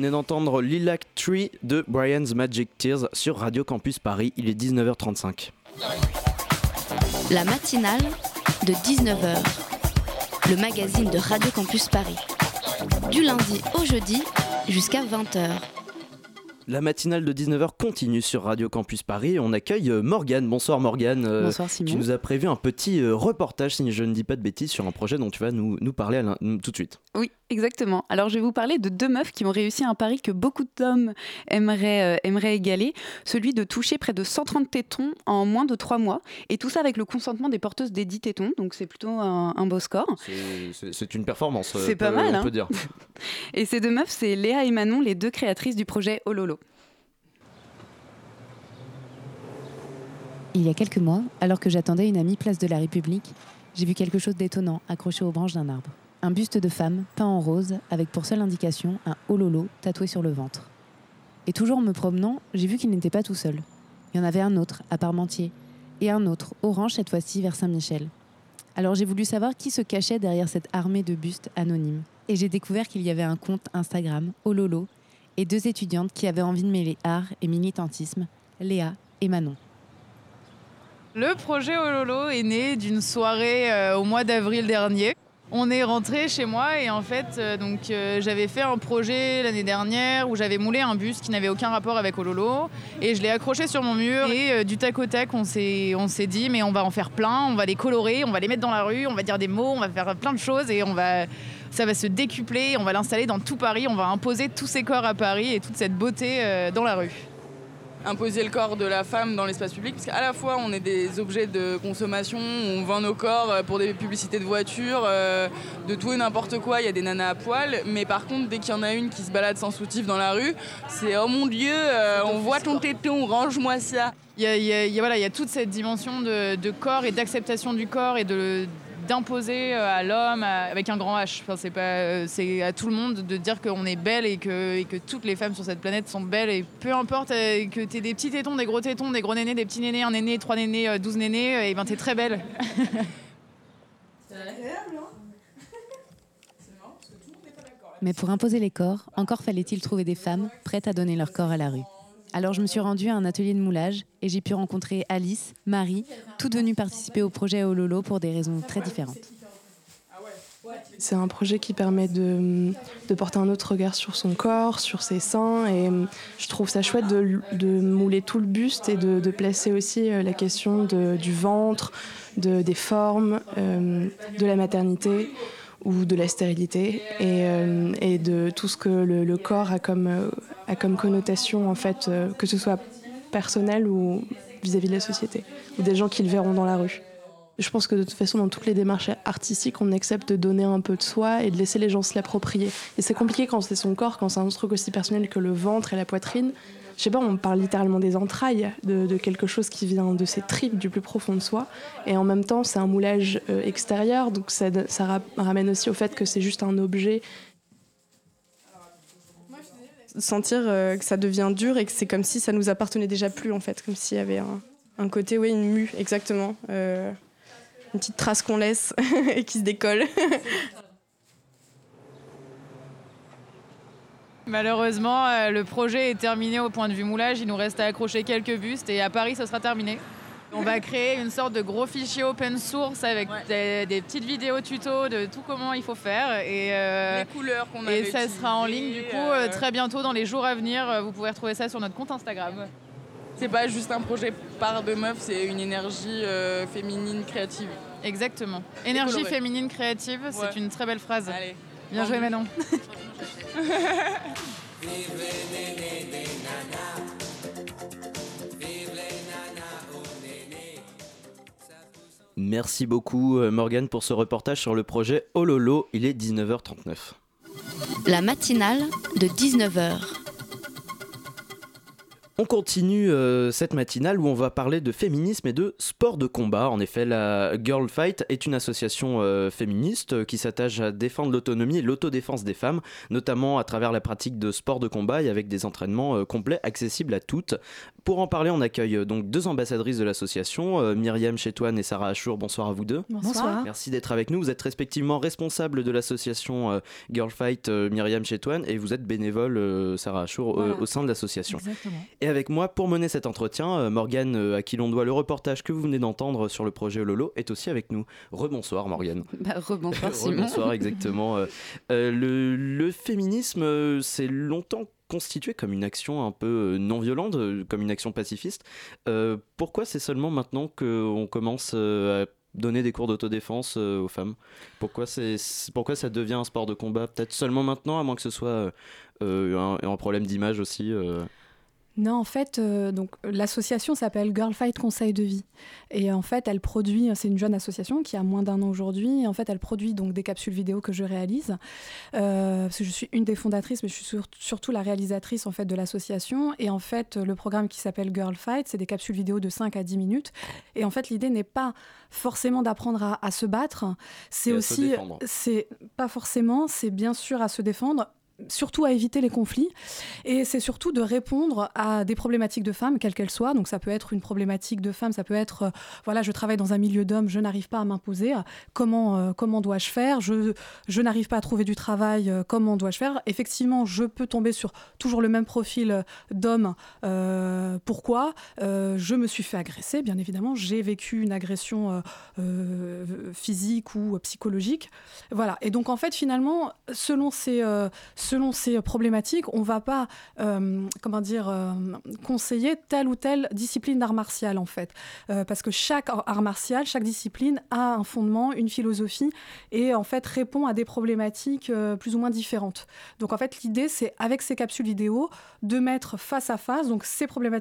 Venez d'entendre Lilac Tree de Brian's Magic Tears sur Radio Campus Paris. Il est 19h35. La matinale de 19h. Le magazine de Radio Campus Paris. Du lundi au jeudi jusqu'à 20h. La matinale de 19h continue sur Radio Campus Paris. On accueille euh, Morgane. Bonsoir Morgane. euh, Bonsoir, Simon. Tu nous as prévu un petit euh, reportage, si je ne dis pas de bêtises, sur un projet dont tu vas nous, nous parler à tout de suite. Oui, exactement. Alors, je vais vous parler de deux meufs qui ont réussi un pari que beaucoup d'hommes aimeraient, euh, aimeraient égaler, celui de toucher près de 130 tétons en moins de 3 mois. Et tout ça avec le consentement des porteuses des 10 tétons, donc c'est plutôt un, un beau score. C'est- une performance. euh, C'est pas mal, On hein. peut dire. Et ces deux meufs, c'est Léa et Manon, les deux créatrices du projet Ololo. Il y a quelques mois, alors que j'attendais une amie place de la République, j'ai vu quelque chose d'étonnant accroché aux branches d'un arbre. Un buste de femme, peint en rose, avec pour seule indication un hololo tatoué sur le ventre. Et toujours en me promenant, j'ai vu qu'il n'était pas tout seul. Il y en avait un autre, à Parmentier, et un autre, orange cette fois-ci, vers Saint-Michel. Alors j'ai voulu savoir qui se cachait derrière cette armée de bustes anonymes. Et j'ai découvert qu'il y avait un compte Instagram, Ololo, et deux étudiantes qui avaient envie de mêler art et militantisme, Léa et Manon. Le projet Ololo est né d'une soirée euh, au mois d'avril dernier. On est rentré chez moi et en fait, euh, donc euh, j'avais fait un projet l'année dernière où j'avais moulé un bus qui n'avait aucun rapport avec Ololo et je l'ai accroché sur mon mur et euh, du tac au tac, on s'est dit mais on va en faire plein, on va les colorer, on va les mettre dans la rue, on va dire des mots, on va faire plein de choses et on va ça va se décupler, on va l'installer dans tout Paris, on va imposer tous ces corps à Paris et toute cette beauté dans la rue imposer le corps de la femme dans l'espace public, parce qu'à la fois on est des objets de consommation, on vend nos corps euh, pour des publicités de voitures, euh, de tout et n'importe quoi, il y a des nanas à poil, mais par contre dès qu'il y en a une qui se balade sans soutif dans la rue, c'est oh mon dieu, euh, on voit ton téton, range-moi ça. Il y a, il y a- il y a- voilà, il y a toute cette dimension de, de corps et d'acceptation du corps et de d'imposer euh, à l'homme à- avec un grand H. Enfin, euh, c'est à tout le monde de dire qu'on est belle et que, toutes les femmes sur cette planète sont belles et peu importe euh, que t'aies des petits tétons, des gros tétons, des gros nénés, des petits nénés, un néné, trois nénés, euh, douze nénés, et ben t'es très belle. Mais pour imposer les corps, encore fallait-il trouver des femmes prêtes à donner leur corps à la rue. Alors je me suis rendue à un atelier de moulage et j'ai pu rencontrer Alice, Marie, toutes venues participer au projet Ololo pour des raisons très différentes. C'est un projet qui permet de, porter un autre regard sur son corps, sur ses seins. Et euh, je trouve ça chouette de, mouler tout le buste et de, placer aussi euh, la question du ventre, de, des formes, euh, de la maternité ou de la stérilité et, euh, et de tout ce que le, corps a comme, euh, a comme connotation, en fait, euh, que ce soit personnel ou vis-à-vis de la société, ou des gens qui le verront dans la rue. Je pense que de toute façon, dans toutes les démarches artistiques, on accepte de donner un peu de soi et de laisser les gens se l'approprier. Et c'est compliqué quand c'est son corps, quand c'est un truc aussi personnel que le ventre et la poitrine. Je sais pas, on parle littéralement des entrailles, de, quelque chose qui vient de ses tripes, du plus profond de soi. Et en même temps, c'est un moulage euh, extérieur, donc ça, ça ra- ramène aussi au fait que c'est juste un objet sentir euh, que ça devient dur et que c'est comme si ça nous appartenait déjà plus en fait, comme s'il y avait un, un côté, oui, une mue, exactement. Euh, une petite trace qu'on laisse et qui se décolle. Malheureusement, euh, le projet est terminé au point de vue moulage. Il nous reste à accrocher quelques bustes et à Paris, ce sera terminé. On va créer une sorte de gros fichier open source avec des, des petites vidéos tuto de tout comment il faut faire. Et, euh, Les couleurs qu'on Et avait ça sera en ligne du coup euh, très bientôt dans les jours à venir. Vous pouvez retrouver ça sur notre compte Instagram. C'est pas juste un projet par deux meufs, c'est une énergie euh, féminine créative. Exactement. Énergie coloré. féminine créative, Ouais. c'est une très belle phrase. Allez. Bien joué. Manon. Merci beaucoup euh, Morgane pour ce reportage sur le projet Ololo. Il est 19h39. La matinale de 19h. On continue euh, cette matinale où on va parler de féminisme et de sport de combat. En effet, la Girl Fight est une association euh, féministe euh, qui s'attache à défendre l'autonomie et l'autodéfense des femmes, notamment à travers la pratique de sport de combat et avec des entraînements euh, complets accessibles à toutes. Pour en parler, on accueille euh, donc deux ambassadrices de l'association, euh, Myriam Chétoine et Sarah Achour. Bonsoir à vous deux. Bonsoir. Merci d'être avec nous. Vous êtes respectivement responsable de l'association euh, Girl Fight euh, Myriam Chétoine et vous êtes bénévole euh, Sarah Achour euh, Voilà. au sein de l'association. Exactement. Et avec moi pour mener cet entretien, euh, Morgane, euh, à qui l'on doit le reportage que vous venez d'entendre sur le projet Lolo, est aussi avec nous. Rebonsoir Morgane. Bah, rebonsoir, Simon. Rebonsoir, exactement. Euh, le, le féminisme, c'est longtemps constitué comme une action un peu non violente, comme une action pacifiste. Euh, pourquoi c'est seulement maintenant qu'on commence à donner des cours d'autodéfense aux femmes? Pourquoi, c'est, pourquoi ça devient un sport de combat Peut-être seulement maintenant, à moins que ce soit euh, un, un problème d'image aussi euh? Non, en fait, euh, donc l'association s'appelle Girl Fight Conseil de vie. Et en fait, elle produit, c'est une jeune association qui a moins d'un an aujourd'hui. En fait, elle produit donc des capsules vidéo que je réalise. Euh, parce que je suis une des fondatrices, mais je suis sur- surtout la réalisatrice en fait de l'association. Et en fait, le programme qui s'appelle Girl Fight, c'est des capsules vidéo de 5 à 10 minutes. Et en fait, l'idée n'est pas forcément d'apprendre à, à se battre. C'est aussi, c'est pas forcément, c'est bien sûr à se défendre surtout à éviter les conflits. Et c'est surtout de répondre à des problématiques de femmes quelles qu'elles soient. Donc ça peut être une problématique de femmes ça peut être euh, voilà je travaille dans un milieu d'hommes je n'arrive pas à m'imposer. Comment euh, comment dois-je faire? Je je n'arrive pas à trouver du travail euh, comment dois-je faire? Effectivement je peux tomber sur toujours le même profil d'homme pourquoi? Je me suis fait agresser bien évidemment. J'ai vécu une agression physique ou psychologique. Voilà. Et donc en fait finalement selon ces selon ces problématiques, on va pas, euh, comment dire, euh, conseiller telle ou telle discipline d'art martial en fait, Euh, parce que chaque art martial, chaque discipline a un fondement, une philosophie, et en fait répond à des problématiques euh, plus ou moins différentes. Donc en fait, l'idée, c'est avec ces capsules vidéo de mettre face à face, donc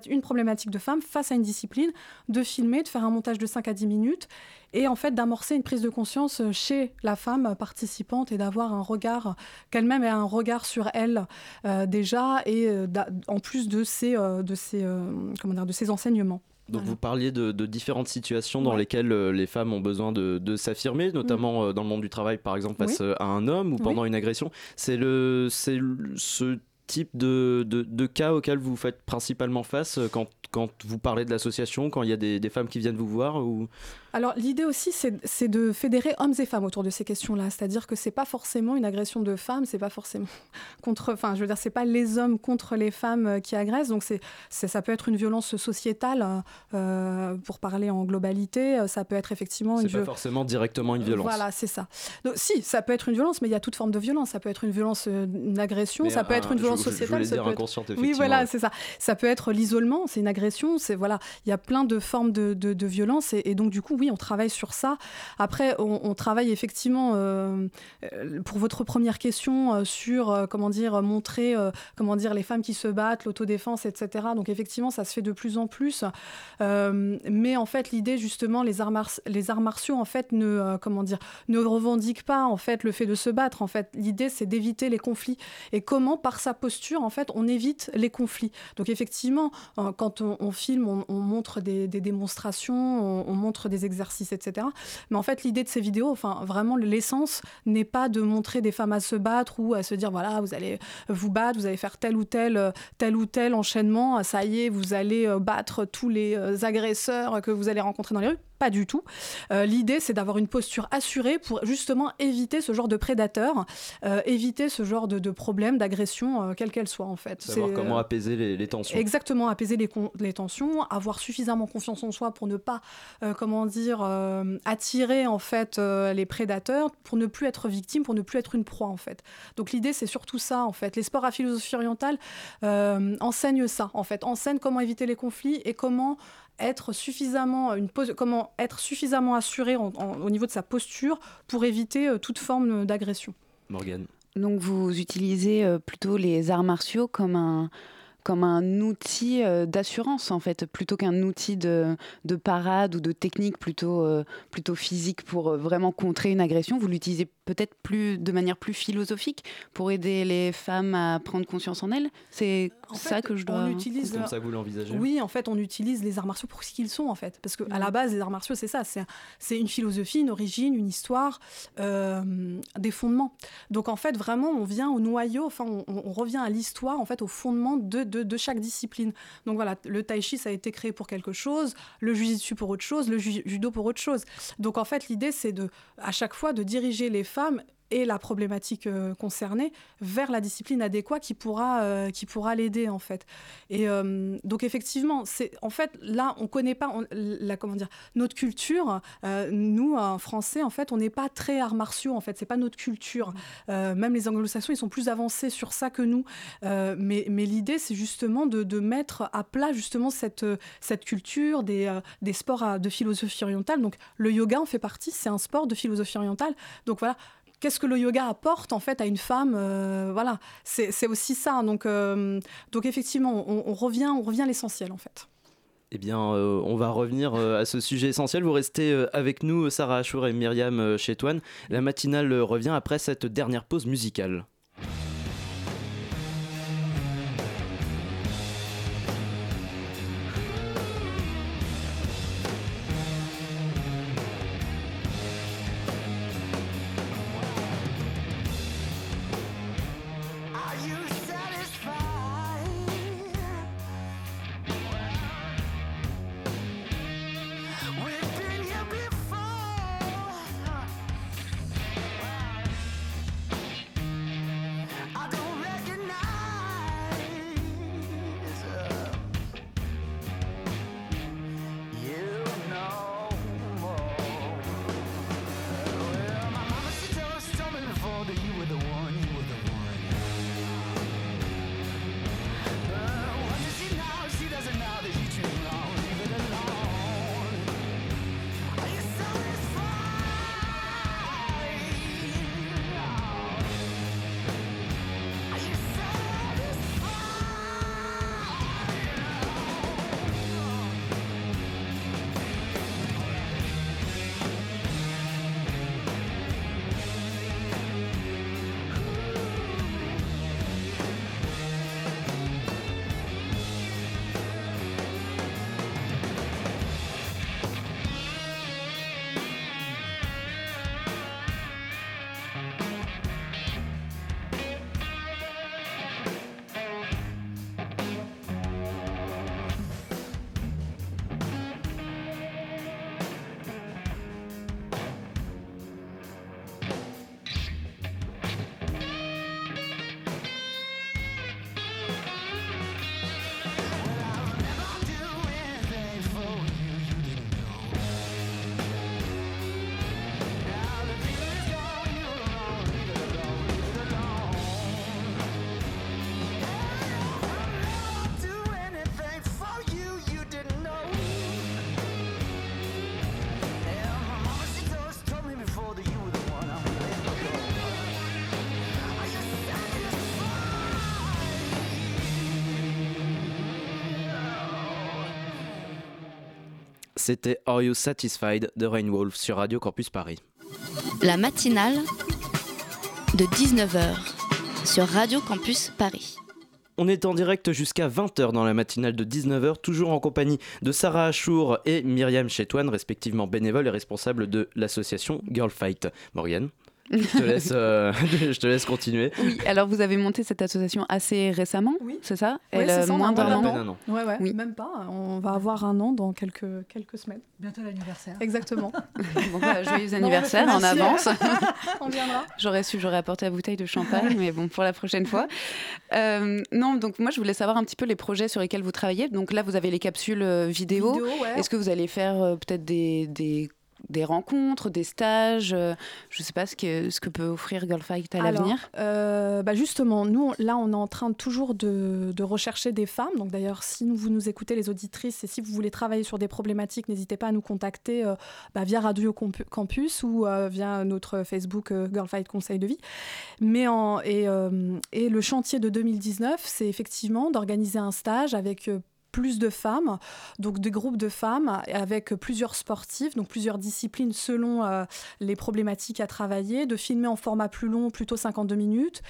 une problématique de femme face à une discipline, de filmer, de faire un montage de 5 à 10 minutes, et en fait d'amorcer une prise de conscience chez la femme participante et d'avoir un regard qu'elle-même ait un regard sur elle euh, déjà et euh, en plus de ses euh, de ses euh, comment dire de ses enseignements. Donc vous parliez de, de différentes situations dans lesquelles euh, les femmes ont besoin de, de s'affirmer, notamment euh, dans le monde du travail, par exemple, face Oui. euh, à un homme ou Oui. pendant une agression. C'est le, c'est le- ce type de, de, de cas auquel vous faites principalement face euh, quand, quand vous parlez de l'association, quand il y a des, des femmes qui viennent vous voir ou... Alors l'idée aussi, c'est de fédérer hommes et femmes autour de ces questions-là. C'est-à-dire que c'est pas forcément une agression de femmes, c'est pas forcément contre. Enfin, je veux dire, c'est pas les hommes contre les femmes euh, qui agressent. Donc c'est ça peut être une violence sociétale euh, pour parler en globalité. Ça peut être effectivement une C'est pas forcément directement une violence. Voilà, c'est ça. Donc, si, ça peut être une violence, mais il y a toute forme de violence. Ça peut être une violence, une agression, Mais ça peut être une violence je ça dire peut être- Oui, voilà, c'est ça. Ça peut être l'isolement, c'est une agression. C'est voilà, il y a plein de formes de, de, de violence et, et donc du coup, oui, on travaille sur ça. Après, on, on travaille effectivement euh, euh, pour votre première question euh, sur euh, comment dire montrer comment dire les femmes qui se battent, l'autodéfense, etc. Donc effectivement, ça se fait de plus en plus. Mais en fait, l'idée justement, les arts, mars- les arts martiaux en fait ne comment dire ne revendiquent pas en fait le fait de se battre. En fait, l'idée c'est d'éviter les conflits et comment par sa posture en fait on évite les conflits. Donc effectivement, euh, quand on, filme, on, on montre des, démonstrations, on, on montre des exercices, etc. Mais en fait, l'idée de ces vidéos, enfin vraiment l'essence n'est pas de montrer des femmes à se battre ou à se dire voilà vous allez vous battre, vous allez faire tel ou tel euh, tel ou tel enchaînement, ça y est vous allez euh, battre tous les agresseurs que vous allez rencontrer dans les rues. Pas du tout. Euh, L'idée, c'est d'avoir une posture assurée pour justement éviter ce genre de prédateurs, euh, éviter ce genre de, de problèmes, d'agression, euh, quelle qu'elle soit en fait. Savoir comment euh, apaiser les, les tensions. Exactement, apaiser les, les tensions, avoir suffisamment confiance en soi pour ne pas, comment dire, attirer en fait les prédateurs, pour ne plus être victime, pour ne plus être une proie en fait. Donc l'idée c'est surtout ça en fait. Les sports à philosophie orientale enseignent ça en fait, enseignent comment éviter les conflits et comment être suffisamment une pos- comment être suffisamment assuré en- en- au niveau de sa posture pour éviter euh, toute forme d'agression. Morgane. Donc vous utilisez euh, plutôt les arts martiaux comme un comme un outil euh, d'assurance en fait, plutôt qu'un outil de, de parade ou de technique plutôt, euh, plutôt physique pour euh, vraiment contrer une agression. Vous l'utilisez peut-être plus de manière plus philosophique pour aider les femmes à prendre conscience en elles. C'est ça que je dois. On utilise. C'est comme ça que vous l'envisagez? Oui, en fait, on utilise les arts martiaux pour ce qu'ils sont, en fait. Parce qu'à Mm. la base, les arts martiaux, c'est ça. C'est c'est une philosophie, une origine, une histoire, euh, des fondements. Donc, en fait, vraiment, on vient au noyau, enfin, on, on revient à l'histoire, en fait, au fondement de, de, de chaque discipline. Donc, voilà, le tai chi, ça a été créé pour quelque chose, le jujitsu pour autre chose, le ju- judo pour autre chose. Donc, en fait, l'idée, c'est de, à chaque fois, de diriger les femmes et la problématique euh, concernée vers la discipline adéquate qui pourra, euh, pourra l'aider en fait. Et euh, donc effectivement, c'est en fait là on connaît pas la comment dire notre culture. nous en français en fait on n'est pas très arts martiaux en fait c'est pas notre culture. Même les anglo-saxons ils sont plus avancés sur ça que nous. Mais mais l'idée c'est justement de, de mettre à plat justement cette cette culture des des sports de philosophie orientale. Donc le yoga en fait partie. C'est un sport de philosophie orientale. Donc voilà qu'est-ce que le yoga apporte en fait à une femme euh, voilà c'est aussi ça donc euh, donc effectivement on, revient on revient à l'essentiel en fait Eh bien, euh, on va revenir à ce sujet essentiel. Vous restez avec nous, Sarah Achour et Myriam Chétoine. La matinale revient après cette dernière pause musicale. C'était Are You Satisfied de Rain Wolf sur Radio Campus Paris. La matinale de 19h sur Radio Campus Paris. On est en direct jusqu'à 20h dans la matinale de 19h, toujours en compagnie de Sarah Achour et Myriam Chétoine, respectivement bénévoles et responsables de l'association Girl Fight. Morgane, je te laisse, euh, je te laisse continuer. Oui, alors vous avez monté cette association assez récemment, c'est ça? Oui, Elle c'est a ça, moins d'un un an. an. Ouais, ouais, même pas. On va avoir un an dans quelques, quelques semaines. Bientôt l'anniversaire. Exactement. Bon, bah, joyeux anniversaire en avance. on viendra. J'aurais su, j'aurais apporté la bouteille de champagne, mais bon, pour la prochaine fois. Euh, non, donc moi, je voulais savoir un petit peu les projets sur lesquels vous travaillez. Donc là, vous avez les capsules euh, vidéo. Vidéo, ouais. Est-ce que vous allez faire euh, peut-être des, des des rencontres, des stages euh, Je ne sais pas ce que, ce que peut offrir Girl Fight à l'avenir. euh, bah justement, nous, là, on est en train toujours de, de rechercher des femmes. Donc d'ailleurs, si vous nous écoutez, les auditrices, et si vous voulez travailler sur des problématiques, n'hésitez pas à nous contacter euh, bah, via Radio Campus ou via notre Facebook euh, Girl Fight Conseil de vie. Mais en, et, et le chantier de 2019, c'est effectivement d'organiser un stage avec plus de femmes, donc des groupes de femmes avec plusieurs sportifs, donc plusieurs disciplines selon euh, les problématiques à travailler, de filmer en format plus long, plutôt 52 minutes,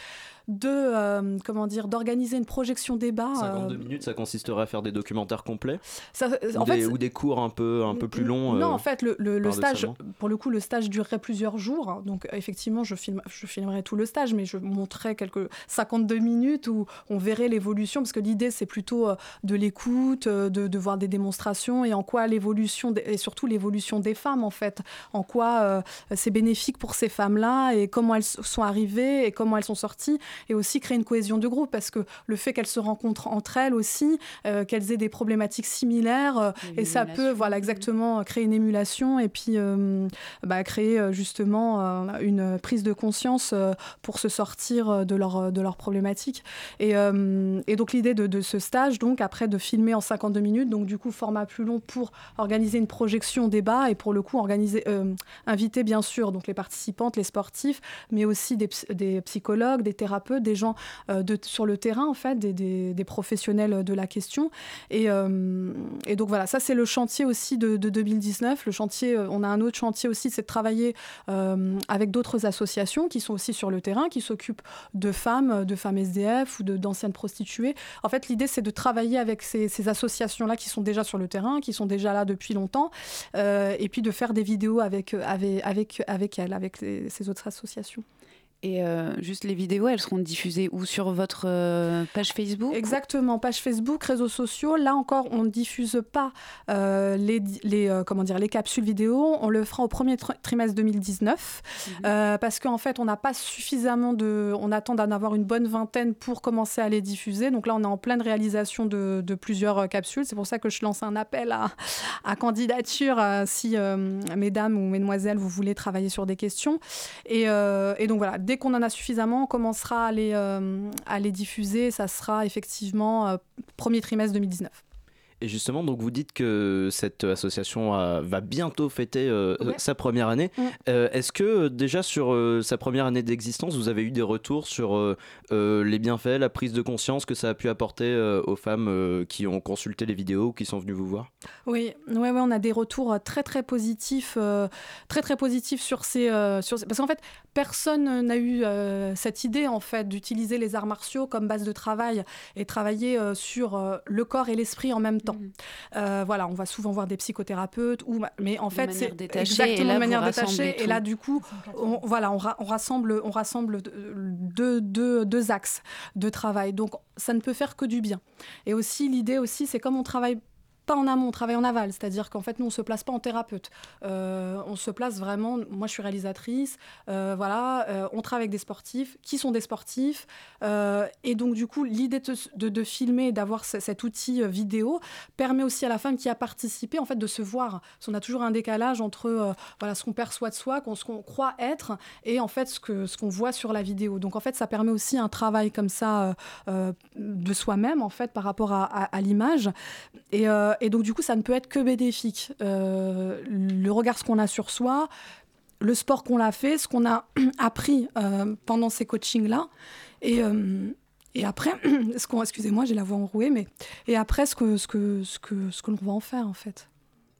de euh, comment dire, d'organiser une projection débat. 52 euh, minutes, ça consisterait à faire des documentaires complets ça- ou, des, fait, ou des cours un peu, un peu plus longs non, euh, en fait, le, le- le stage, pour le coup, le stage durerait plusieurs jours. Donc, euh, effectivement, je, filme, je filmerais tout le stage, mais je montrerais quelques 52 minutes où on verrait l'évolution, parce que l'idée, c'est plutôt euh, de l'écoute, euh, de, de voir des démonstrations et en quoi l'évolution, et surtout l'évolution des femmes, en fait, en quoi euh, c'est bénéfique pour ces femmes-là et comment elles sont arrivées et comment elles sont sorties, et aussi créer une cohésion de groupe, parce que le fait qu'elles se rencontrent entre elles aussi, euh, qu'elles aient des problématiques similaires, euh, et ça peut, voilà, exactement, créer une émulation et puis euh, bah, créer justement euh, une prise de conscience pour se sortir de leur, de leurs problématiques. Et, et donc l'idée de, de ce stage, donc après de filmer en 52 minutes, donc du coup format plus long pour organiser une projection débat et pour le coup organiser, inviter bien sûr donc les participantes, les sportifs, mais aussi des, des psychologues, des thérapeutes, des gens euh, sur le terrain en fait, des, professionnels de la question. Et, euh, et donc voilà, ça c'est le chantier aussi de, de 2019. Le chantier, euh, on a un autre chantier aussi, c'est de travailler avec d'autres associations qui sont aussi sur le terrain, qui s'occupent de femmes, de femmes SDF ou d'anciennes prostituées. En fait, l'idée c'est de travailler avec ces, associations-là qui sont déjà sur le terrain, qui sont déjà là depuis longtemps, et puis de faire des vidéos avec, avec, avec, avec elles, avec ces autres associations. Et euh, juste les vidéos, elles seront diffusées où? Sur votre euh, page Facebook? Exactement, page Facebook, réseaux sociaux. Là encore, on ne diffuse pas euh, les, les, comment dire, les capsules vidéo. On le fera au premier tr- trimestre 2019 euh, parce qu'en fait, on n'a pas suffisamment de. On attend d'en avoir une bonne vingtaine pour commencer à les diffuser. Donc là, on est en pleine réalisation de, de plusieurs capsules. C'est pour ça que je lance un appel à, à candidature si, mesdames ou mesdemoiselles, vous voulez travailler sur des questions. Et, et donc voilà, dès qu'on en a suffisamment, on commencera à les, euh, diffuser. Ça sera effectivement euh, premier trimestre 2019. Et justement, donc vous dites que cette association a- va bientôt fêter euh, sa première année. Ouais. Euh, Est-ce que euh, déjà sur euh, sa première année d'existence, vous avez eu des retours sur euh, euh, les bienfaits, la prise de conscience que ça a pu apporter euh, aux femmes euh, qui ont consulté les vidéos, qui sont venues vous voir? Oui, ouais, ouais, on a des retours euh, très très positifs, euh, très très positifs sur ces, euh, sur ces- parce qu'en fait personne n'a eu euh, cette idée en fait d'utiliser les arts martiaux comme base de travail et travailler euh, sur euh, le corps et l'esprit en même temps. Euh, voilà, on va souvent voir des psychothérapeutes ou mais en De fait c'est exactement de manière détachée et là du coup on, voilà on, ra- on rassemble on rassemble deux, deux, deux axes de travail. Donc ça ne peut faire que du bien. Et aussi l'idée aussi c'est comme on travaille pas en amont, on travaille en aval, c'est-à-dire qu'en fait nous on se place pas en thérapeute, Euh, on se place vraiment. Moi je suis réalisatrice, euh, voilà, euh, on travaille avec des sportifs qui sont des sportifs, et donc du coup l'idée de, filmer, d'avoir ce- cet outil vidéo permet aussi à la femme qui a participé en fait de se voir. Parce qu'on a toujours un décalage entre voilà ce qu'on perçoit de soi, qu'on- ce qu'on croit être, et en fait ce que ce qu'on voit sur la vidéo. Donc en fait ça permet aussi un travail comme ça de soi-même en fait par rapport à, à- l'image. Et, et donc, du coup, ça ne peut être que bénéfique. Euh, le regard ce qu'on a sur soi, le sport qu'on a fait, ce qu'on a appris euh, pendant ces coachings-là. Et, euh, et après, ce qu'on, excusez-moi, j'ai la voix enrouée, mais et après, ce que, ce que, ce que, ce que l'on va en faire, en fait.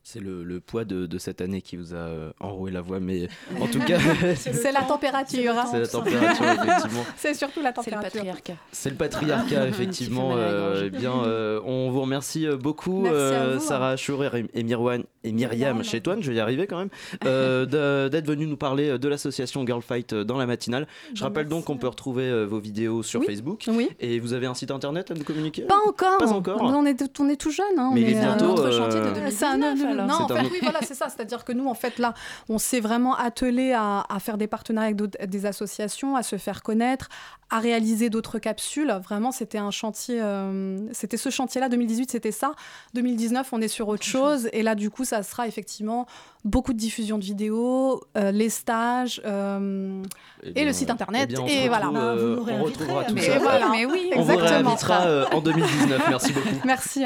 C'est le, le poids de, de cette année qui vous a euh, enroué la voix, mais en tout cas, C'est la température. hein. C'est la température, effectivement. C'est surtout la C'est le température. patriarcat. C'est le patriarcat, effectivement. À la euh, eh bien, euh, on vous remercie beaucoup, Merci à euh, vous, Sarah Chourer et, et Mirwan et Myriam Chétoine, je vais y arriver quand même, euh, d'être venus nous parler de l'association Girl Fight dans la matinale. Je Ben, rappelle donc qu'on peut retrouver vos vidéos sur Oui. Facebook. Oui. Et vous avez un site internet à nous communiquer? Pas encore. Pas encore. On est, on est tout jeune. hein, Mais il est bientôt, notre chantier de C'est un- 2019, là. Non, en fait, oui, voilà, c'est ça. C'est-à-dire que nous, en fait, là, on s'est vraiment attelé à, à faire des partenariats avec des associations, à se faire connaître, à réaliser d'autres capsules. Vraiment, c'était un chantier. euh, c'était ce chantier-là, 2018, c'était ça. 2019, on est sur autre chose. Et là, du coup, ça sera effectivement beaucoup de diffusion de vidéos, euh, les stages euh, Eh et bien, le site internet. eh bien, on se et voilà. retrouve, euh, on retrouvera tout Mais ça. voilà. Mais oui. On vous Exactement. réinvitera euh, en 2019. Merci beaucoup. Merci.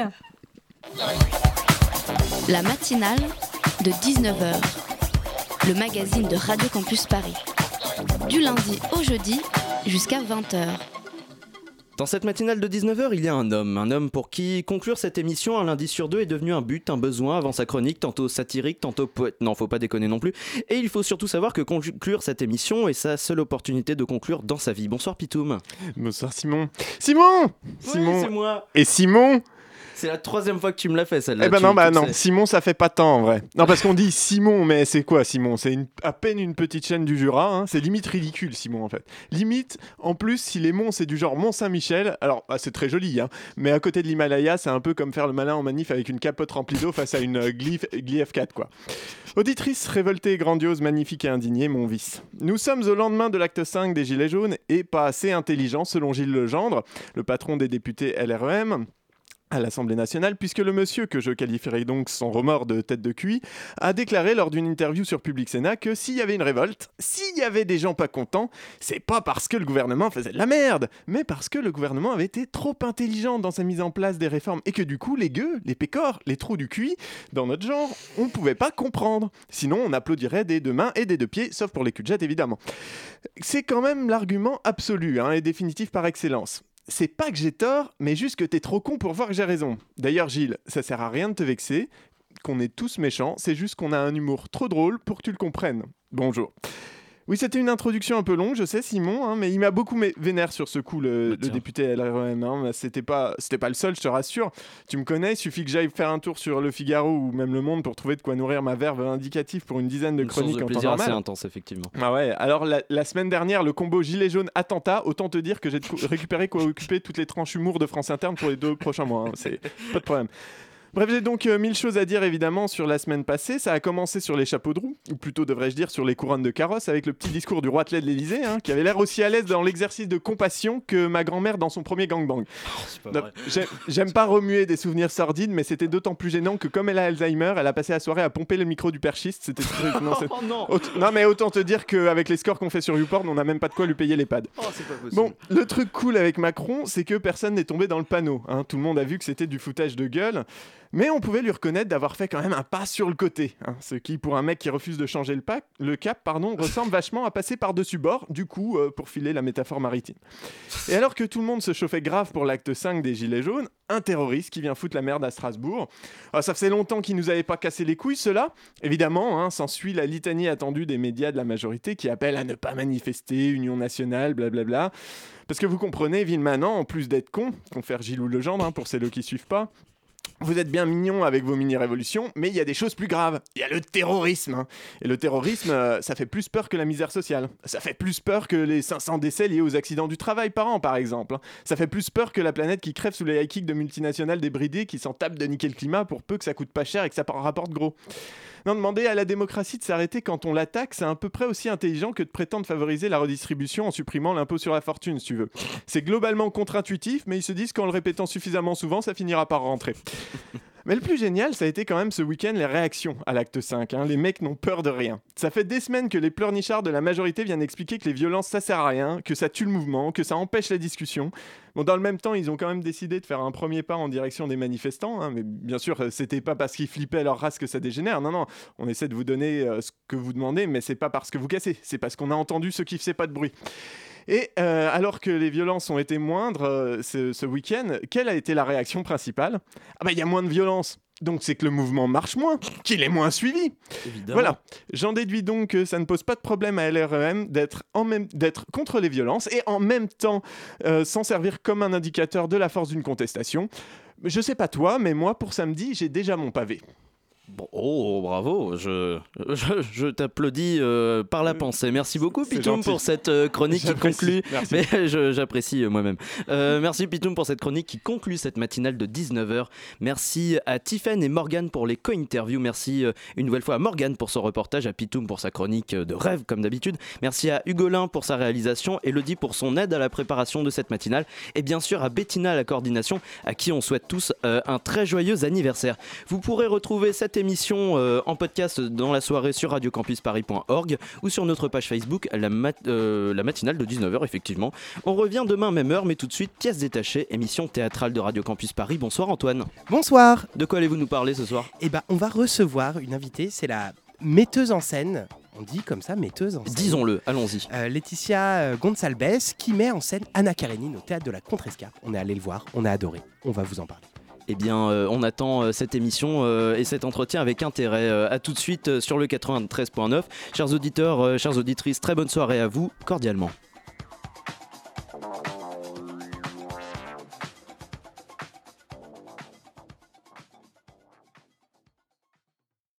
La matinale de 19h, le magazine de Radio Campus Paris. Du lundi au jeudi jusqu'à 20h. Dans cette matinale de 19h, il y a un homme. Un homme pour qui conclure cette émission un lundi sur deux est devenu un but, un besoin avant sa chronique, tantôt satirique, tantôt poète. Non, faut pas déconner non plus. Et il faut surtout savoir que conclure cette émission est sa seule opportunité de conclure dans sa vie. Bonsoir Pitoum. Bonsoir Simon. Simon Simon c'est moi. Et Simon C'est la troisième fois que tu me l'as fait celle-là. Eh ben tu- non, bah non, sais. Simon ça fait pas tant en vrai. Non, parce qu'on dit Simon, mais c'est quoi Simon? C'est une- à peine une petite chaîne du Jura, hein. c'est limite ridicule Simon en fait. Limite, en plus, si les monts c'est du genre Mont-Saint-Michel, alors bah, c'est très joli, hein, mais à côté de l'Himalaya, c'est un peu comme faire le malin en manif avec une capote remplie d'eau face à une euh, Glyph, Glyph 4 quoi. Auditrice révoltée, grandiose, magnifique et indignée, mon vice. Nous sommes au lendemain de l'acte 5 des Gilets jaunes et pas assez intelligent selon Gilles Legendre, le patron des députés LREM à l'Assemblée nationale, puisque le monsieur, que je qualifierais donc sans remords de tête de cuit, a déclaré lors d'une interview sur Public Sénat que s'il y avait une révolte, s'il y avait des gens pas contents, c'est pas parce que le gouvernement faisait de la merde, mais parce que le gouvernement avait été trop intelligent dans sa mise en place des réformes et que du coup, les gueux, les pécores, les trous du cuit, dans notre genre, on pouvait pas comprendre. Sinon, on applaudirait des deux mains et des deux pieds, sauf pour les cul évidemment. C'est quand même l'argument absolu hein, et définitif par excellence c'est pas que j'ai tort, mais juste que t'es trop con pour voir que j'ai raison. D'ailleurs, Gilles, ça sert à rien de te vexer, qu'on est tous méchants, c'est juste qu'on a un humour trop drôle pour que tu le comprennes. Bonjour. Oui, c'était une introduction un peu longue, je sais, Simon, hein, mais il m'a beaucoup vénère sur ce coup, le, le député LREM. hein, c'était pas, c'était pas le seul, je te rassure. Tu me connais, il suffit que j'aille faire un tour sur Le Figaro ou même Le Monde pour trouver de quoi nourrir ma verve indicative pour une dizaine de Une chroniques de en temps normal. intense, effectivement. Ah ouais, alors la, la semaine dernière, le combo gilet jaune attentat, autant te dire que j'ai récupéré quoi occuper toutes les tranches humour de France Interne pour les deux prochains mois. hein, C'est pas de problème. Bref, j'ai donc euh, mille choses à dire évidemment sur la semaine passée. Ça a commencé sur les chapeaux de roue, ou plutôt devrais-je dire sur les couronnes de carrosse, avec le petit discours du roitelet de l'Elysée, qui avait l'air aussi à l'aise dans l'exercice de compassion que ma grand-mère dans son premier gangbang. J'ai- J'aime pas remuer des souvenirs sordides, mais c'était d'autant plus gênant que comme elle a Alzheimer, elle a passé la soirée à pomper le micro du perchiste. C'était très- non, Oh non. Non, mais autant te dire qu'avec les scores qu'on fait sur YouPorn, on n'a même pas de quoi lui payer les pads. Oh, pas. Bon, le truc cool avec Macron, c'est que personne n'est tombé dans le panneau. hein. Tout le monde a vu que c'était du foutage de gueule. Mais on pouvait lui reconnaître d'avoir fait quand même un pas sur le côté. hein. Ce qui, pour un mec qui refuse de changer le, pack, le cap, pardon, ressemble vachement à passer par-dessus bord, du coup, euh, pour filer la métaphore maritime. Et alors que tout le monde se chauffait grave pour l'acte 5 des Gilets jaunes, un terroriste qui vient foutre la merde à Strasbourg. Ah, ça faisait longtemps qu'il nous avait pas cassé les couilles, cela. Évidemment, hein, s'ensuit la litanie attendue des médias de la majorité qui appellent à ne pas manifester, Union nationale, blablabla. Parce que vous comprenez, Villemanant, en plus d'être con, confère Gilles ou Legendre, hein, pour celles qui suivent pas, vous êtes bien mignon avec vos mini-révolutions, mais il y a des choses plus graves. Il y a le terrorisme. hein. Et le terrorisme, euh, ça fait plus peur que la misère sociale. Ça fait plus peur que les 500 décès liés aux accidents du travail par an, par exemple. hein. Ça fait plus peur que la planète qui crève sous les high kicks de multinationales débridées qui s'en tapent de niquer le climat pour peu que ça coûte pas cher et que ça rapporte gros. Non, demander à la démocratie de s'arrêter quand on l'attaque, c'est à peu près aussi intelligent que de prétendre favoriser la redistribution en supprimant l'impôt sur la fortune, si tu veux. C'est globalement contre-intuitif, mais ils se disent qu'en le répétant suffisamment souvent, ça finira par rentrer. Mais le plus génial, ça a été quand même ce week-end les réactions à l'acte 5. hein. Les mecs n'ont peur de rien. Ça fait des semaines que les pleurnichards de la majorité viennent expliquer que les violences ça sert à rien, que ça tue le mouvement, que ça empêche la discussion. Dans le même temps, ils ont quand même décidé de faire un premier pas en direction des manifestants. hein, mais bien sûr, euh, c'était pas parce qu'ils flippaient leur race que ça dégénère. Non, non, on essaie de vous donner euh, ce que vous demandez, mais c'est pas parce que vous cassez, c'est parce qu'on a entendu ceux qui faisaient pas de bruit. Et euh, alors que les violences ont été moindres euh, ce, ce week-end, quelle a été la réaction principale? Ah bah il y a moins de violence. Donc c'est que le mouvement marche moins, qu'il est moins suivi. Évidemment. Voilà. J'en déduis donc que ça ne pose pas de problème à LREM d'être même d'être contre les violences et en même temps euh, s'en servir comme un indicateur de la force d'une contestation. Je sais pas toi, mais moi pour samedi j'ai déjà mon pavé. Bon, oh, bravo, je, je, je t'applaudis euh, par la pensée. Merci beaucoup, Pitoum, pour cette euh, chronique qui conclut. merci. Mais j'apprécie euh, moi-même. Euh, merci, Pitoum, pour cette chronique qui conclut cette matinale de 19h. Merci à Tiffen et Morgane pour les co-interviews. Merci euh, une nouvelle fois à Morgane pour son reportage, à Pitoum pour sa chronique euh, de rêve, comme d'habitude. Merci à Hugolin pour sa réalisation, Elodie pour son aide à la préparation de cette matinale. Et bien sûr à Bettina à la coordination, à qui on souhaite tous euh, un très joyeux anniversaire. Vous pourrez retrouver cette émission euh, en podcast dans la soirée sur radiocampusparis.org ou sur notre page Facebook, la, mat- euh, la matinale de 19h, effectivement. On revient demain, même heure, mais tout de suite, pièce détachée, émission théâtrale de Radio Campus Paris. Bonsoir Antoine. Bonsoir. De quoi allez-vous nous parler ce soir? Eh ben, on va recevoir une invitée, c'est la metteuse en scène. On dit comme ça, metteuse en scène. Disons-le, allons-y. Euh, Laetitia Gonçalves, qui met en scène Anna Karenine au théâtre de la Contresca. On est allé le voir, on a adoré. On va vous en parler. Eh bien, euh, on attend euh, cette émission euh, et cet entretien avec intérêt. À tout de suite sur le 93.9. Chers auditeurs, chères auditrices, très bonne soirée à vous, cordialement.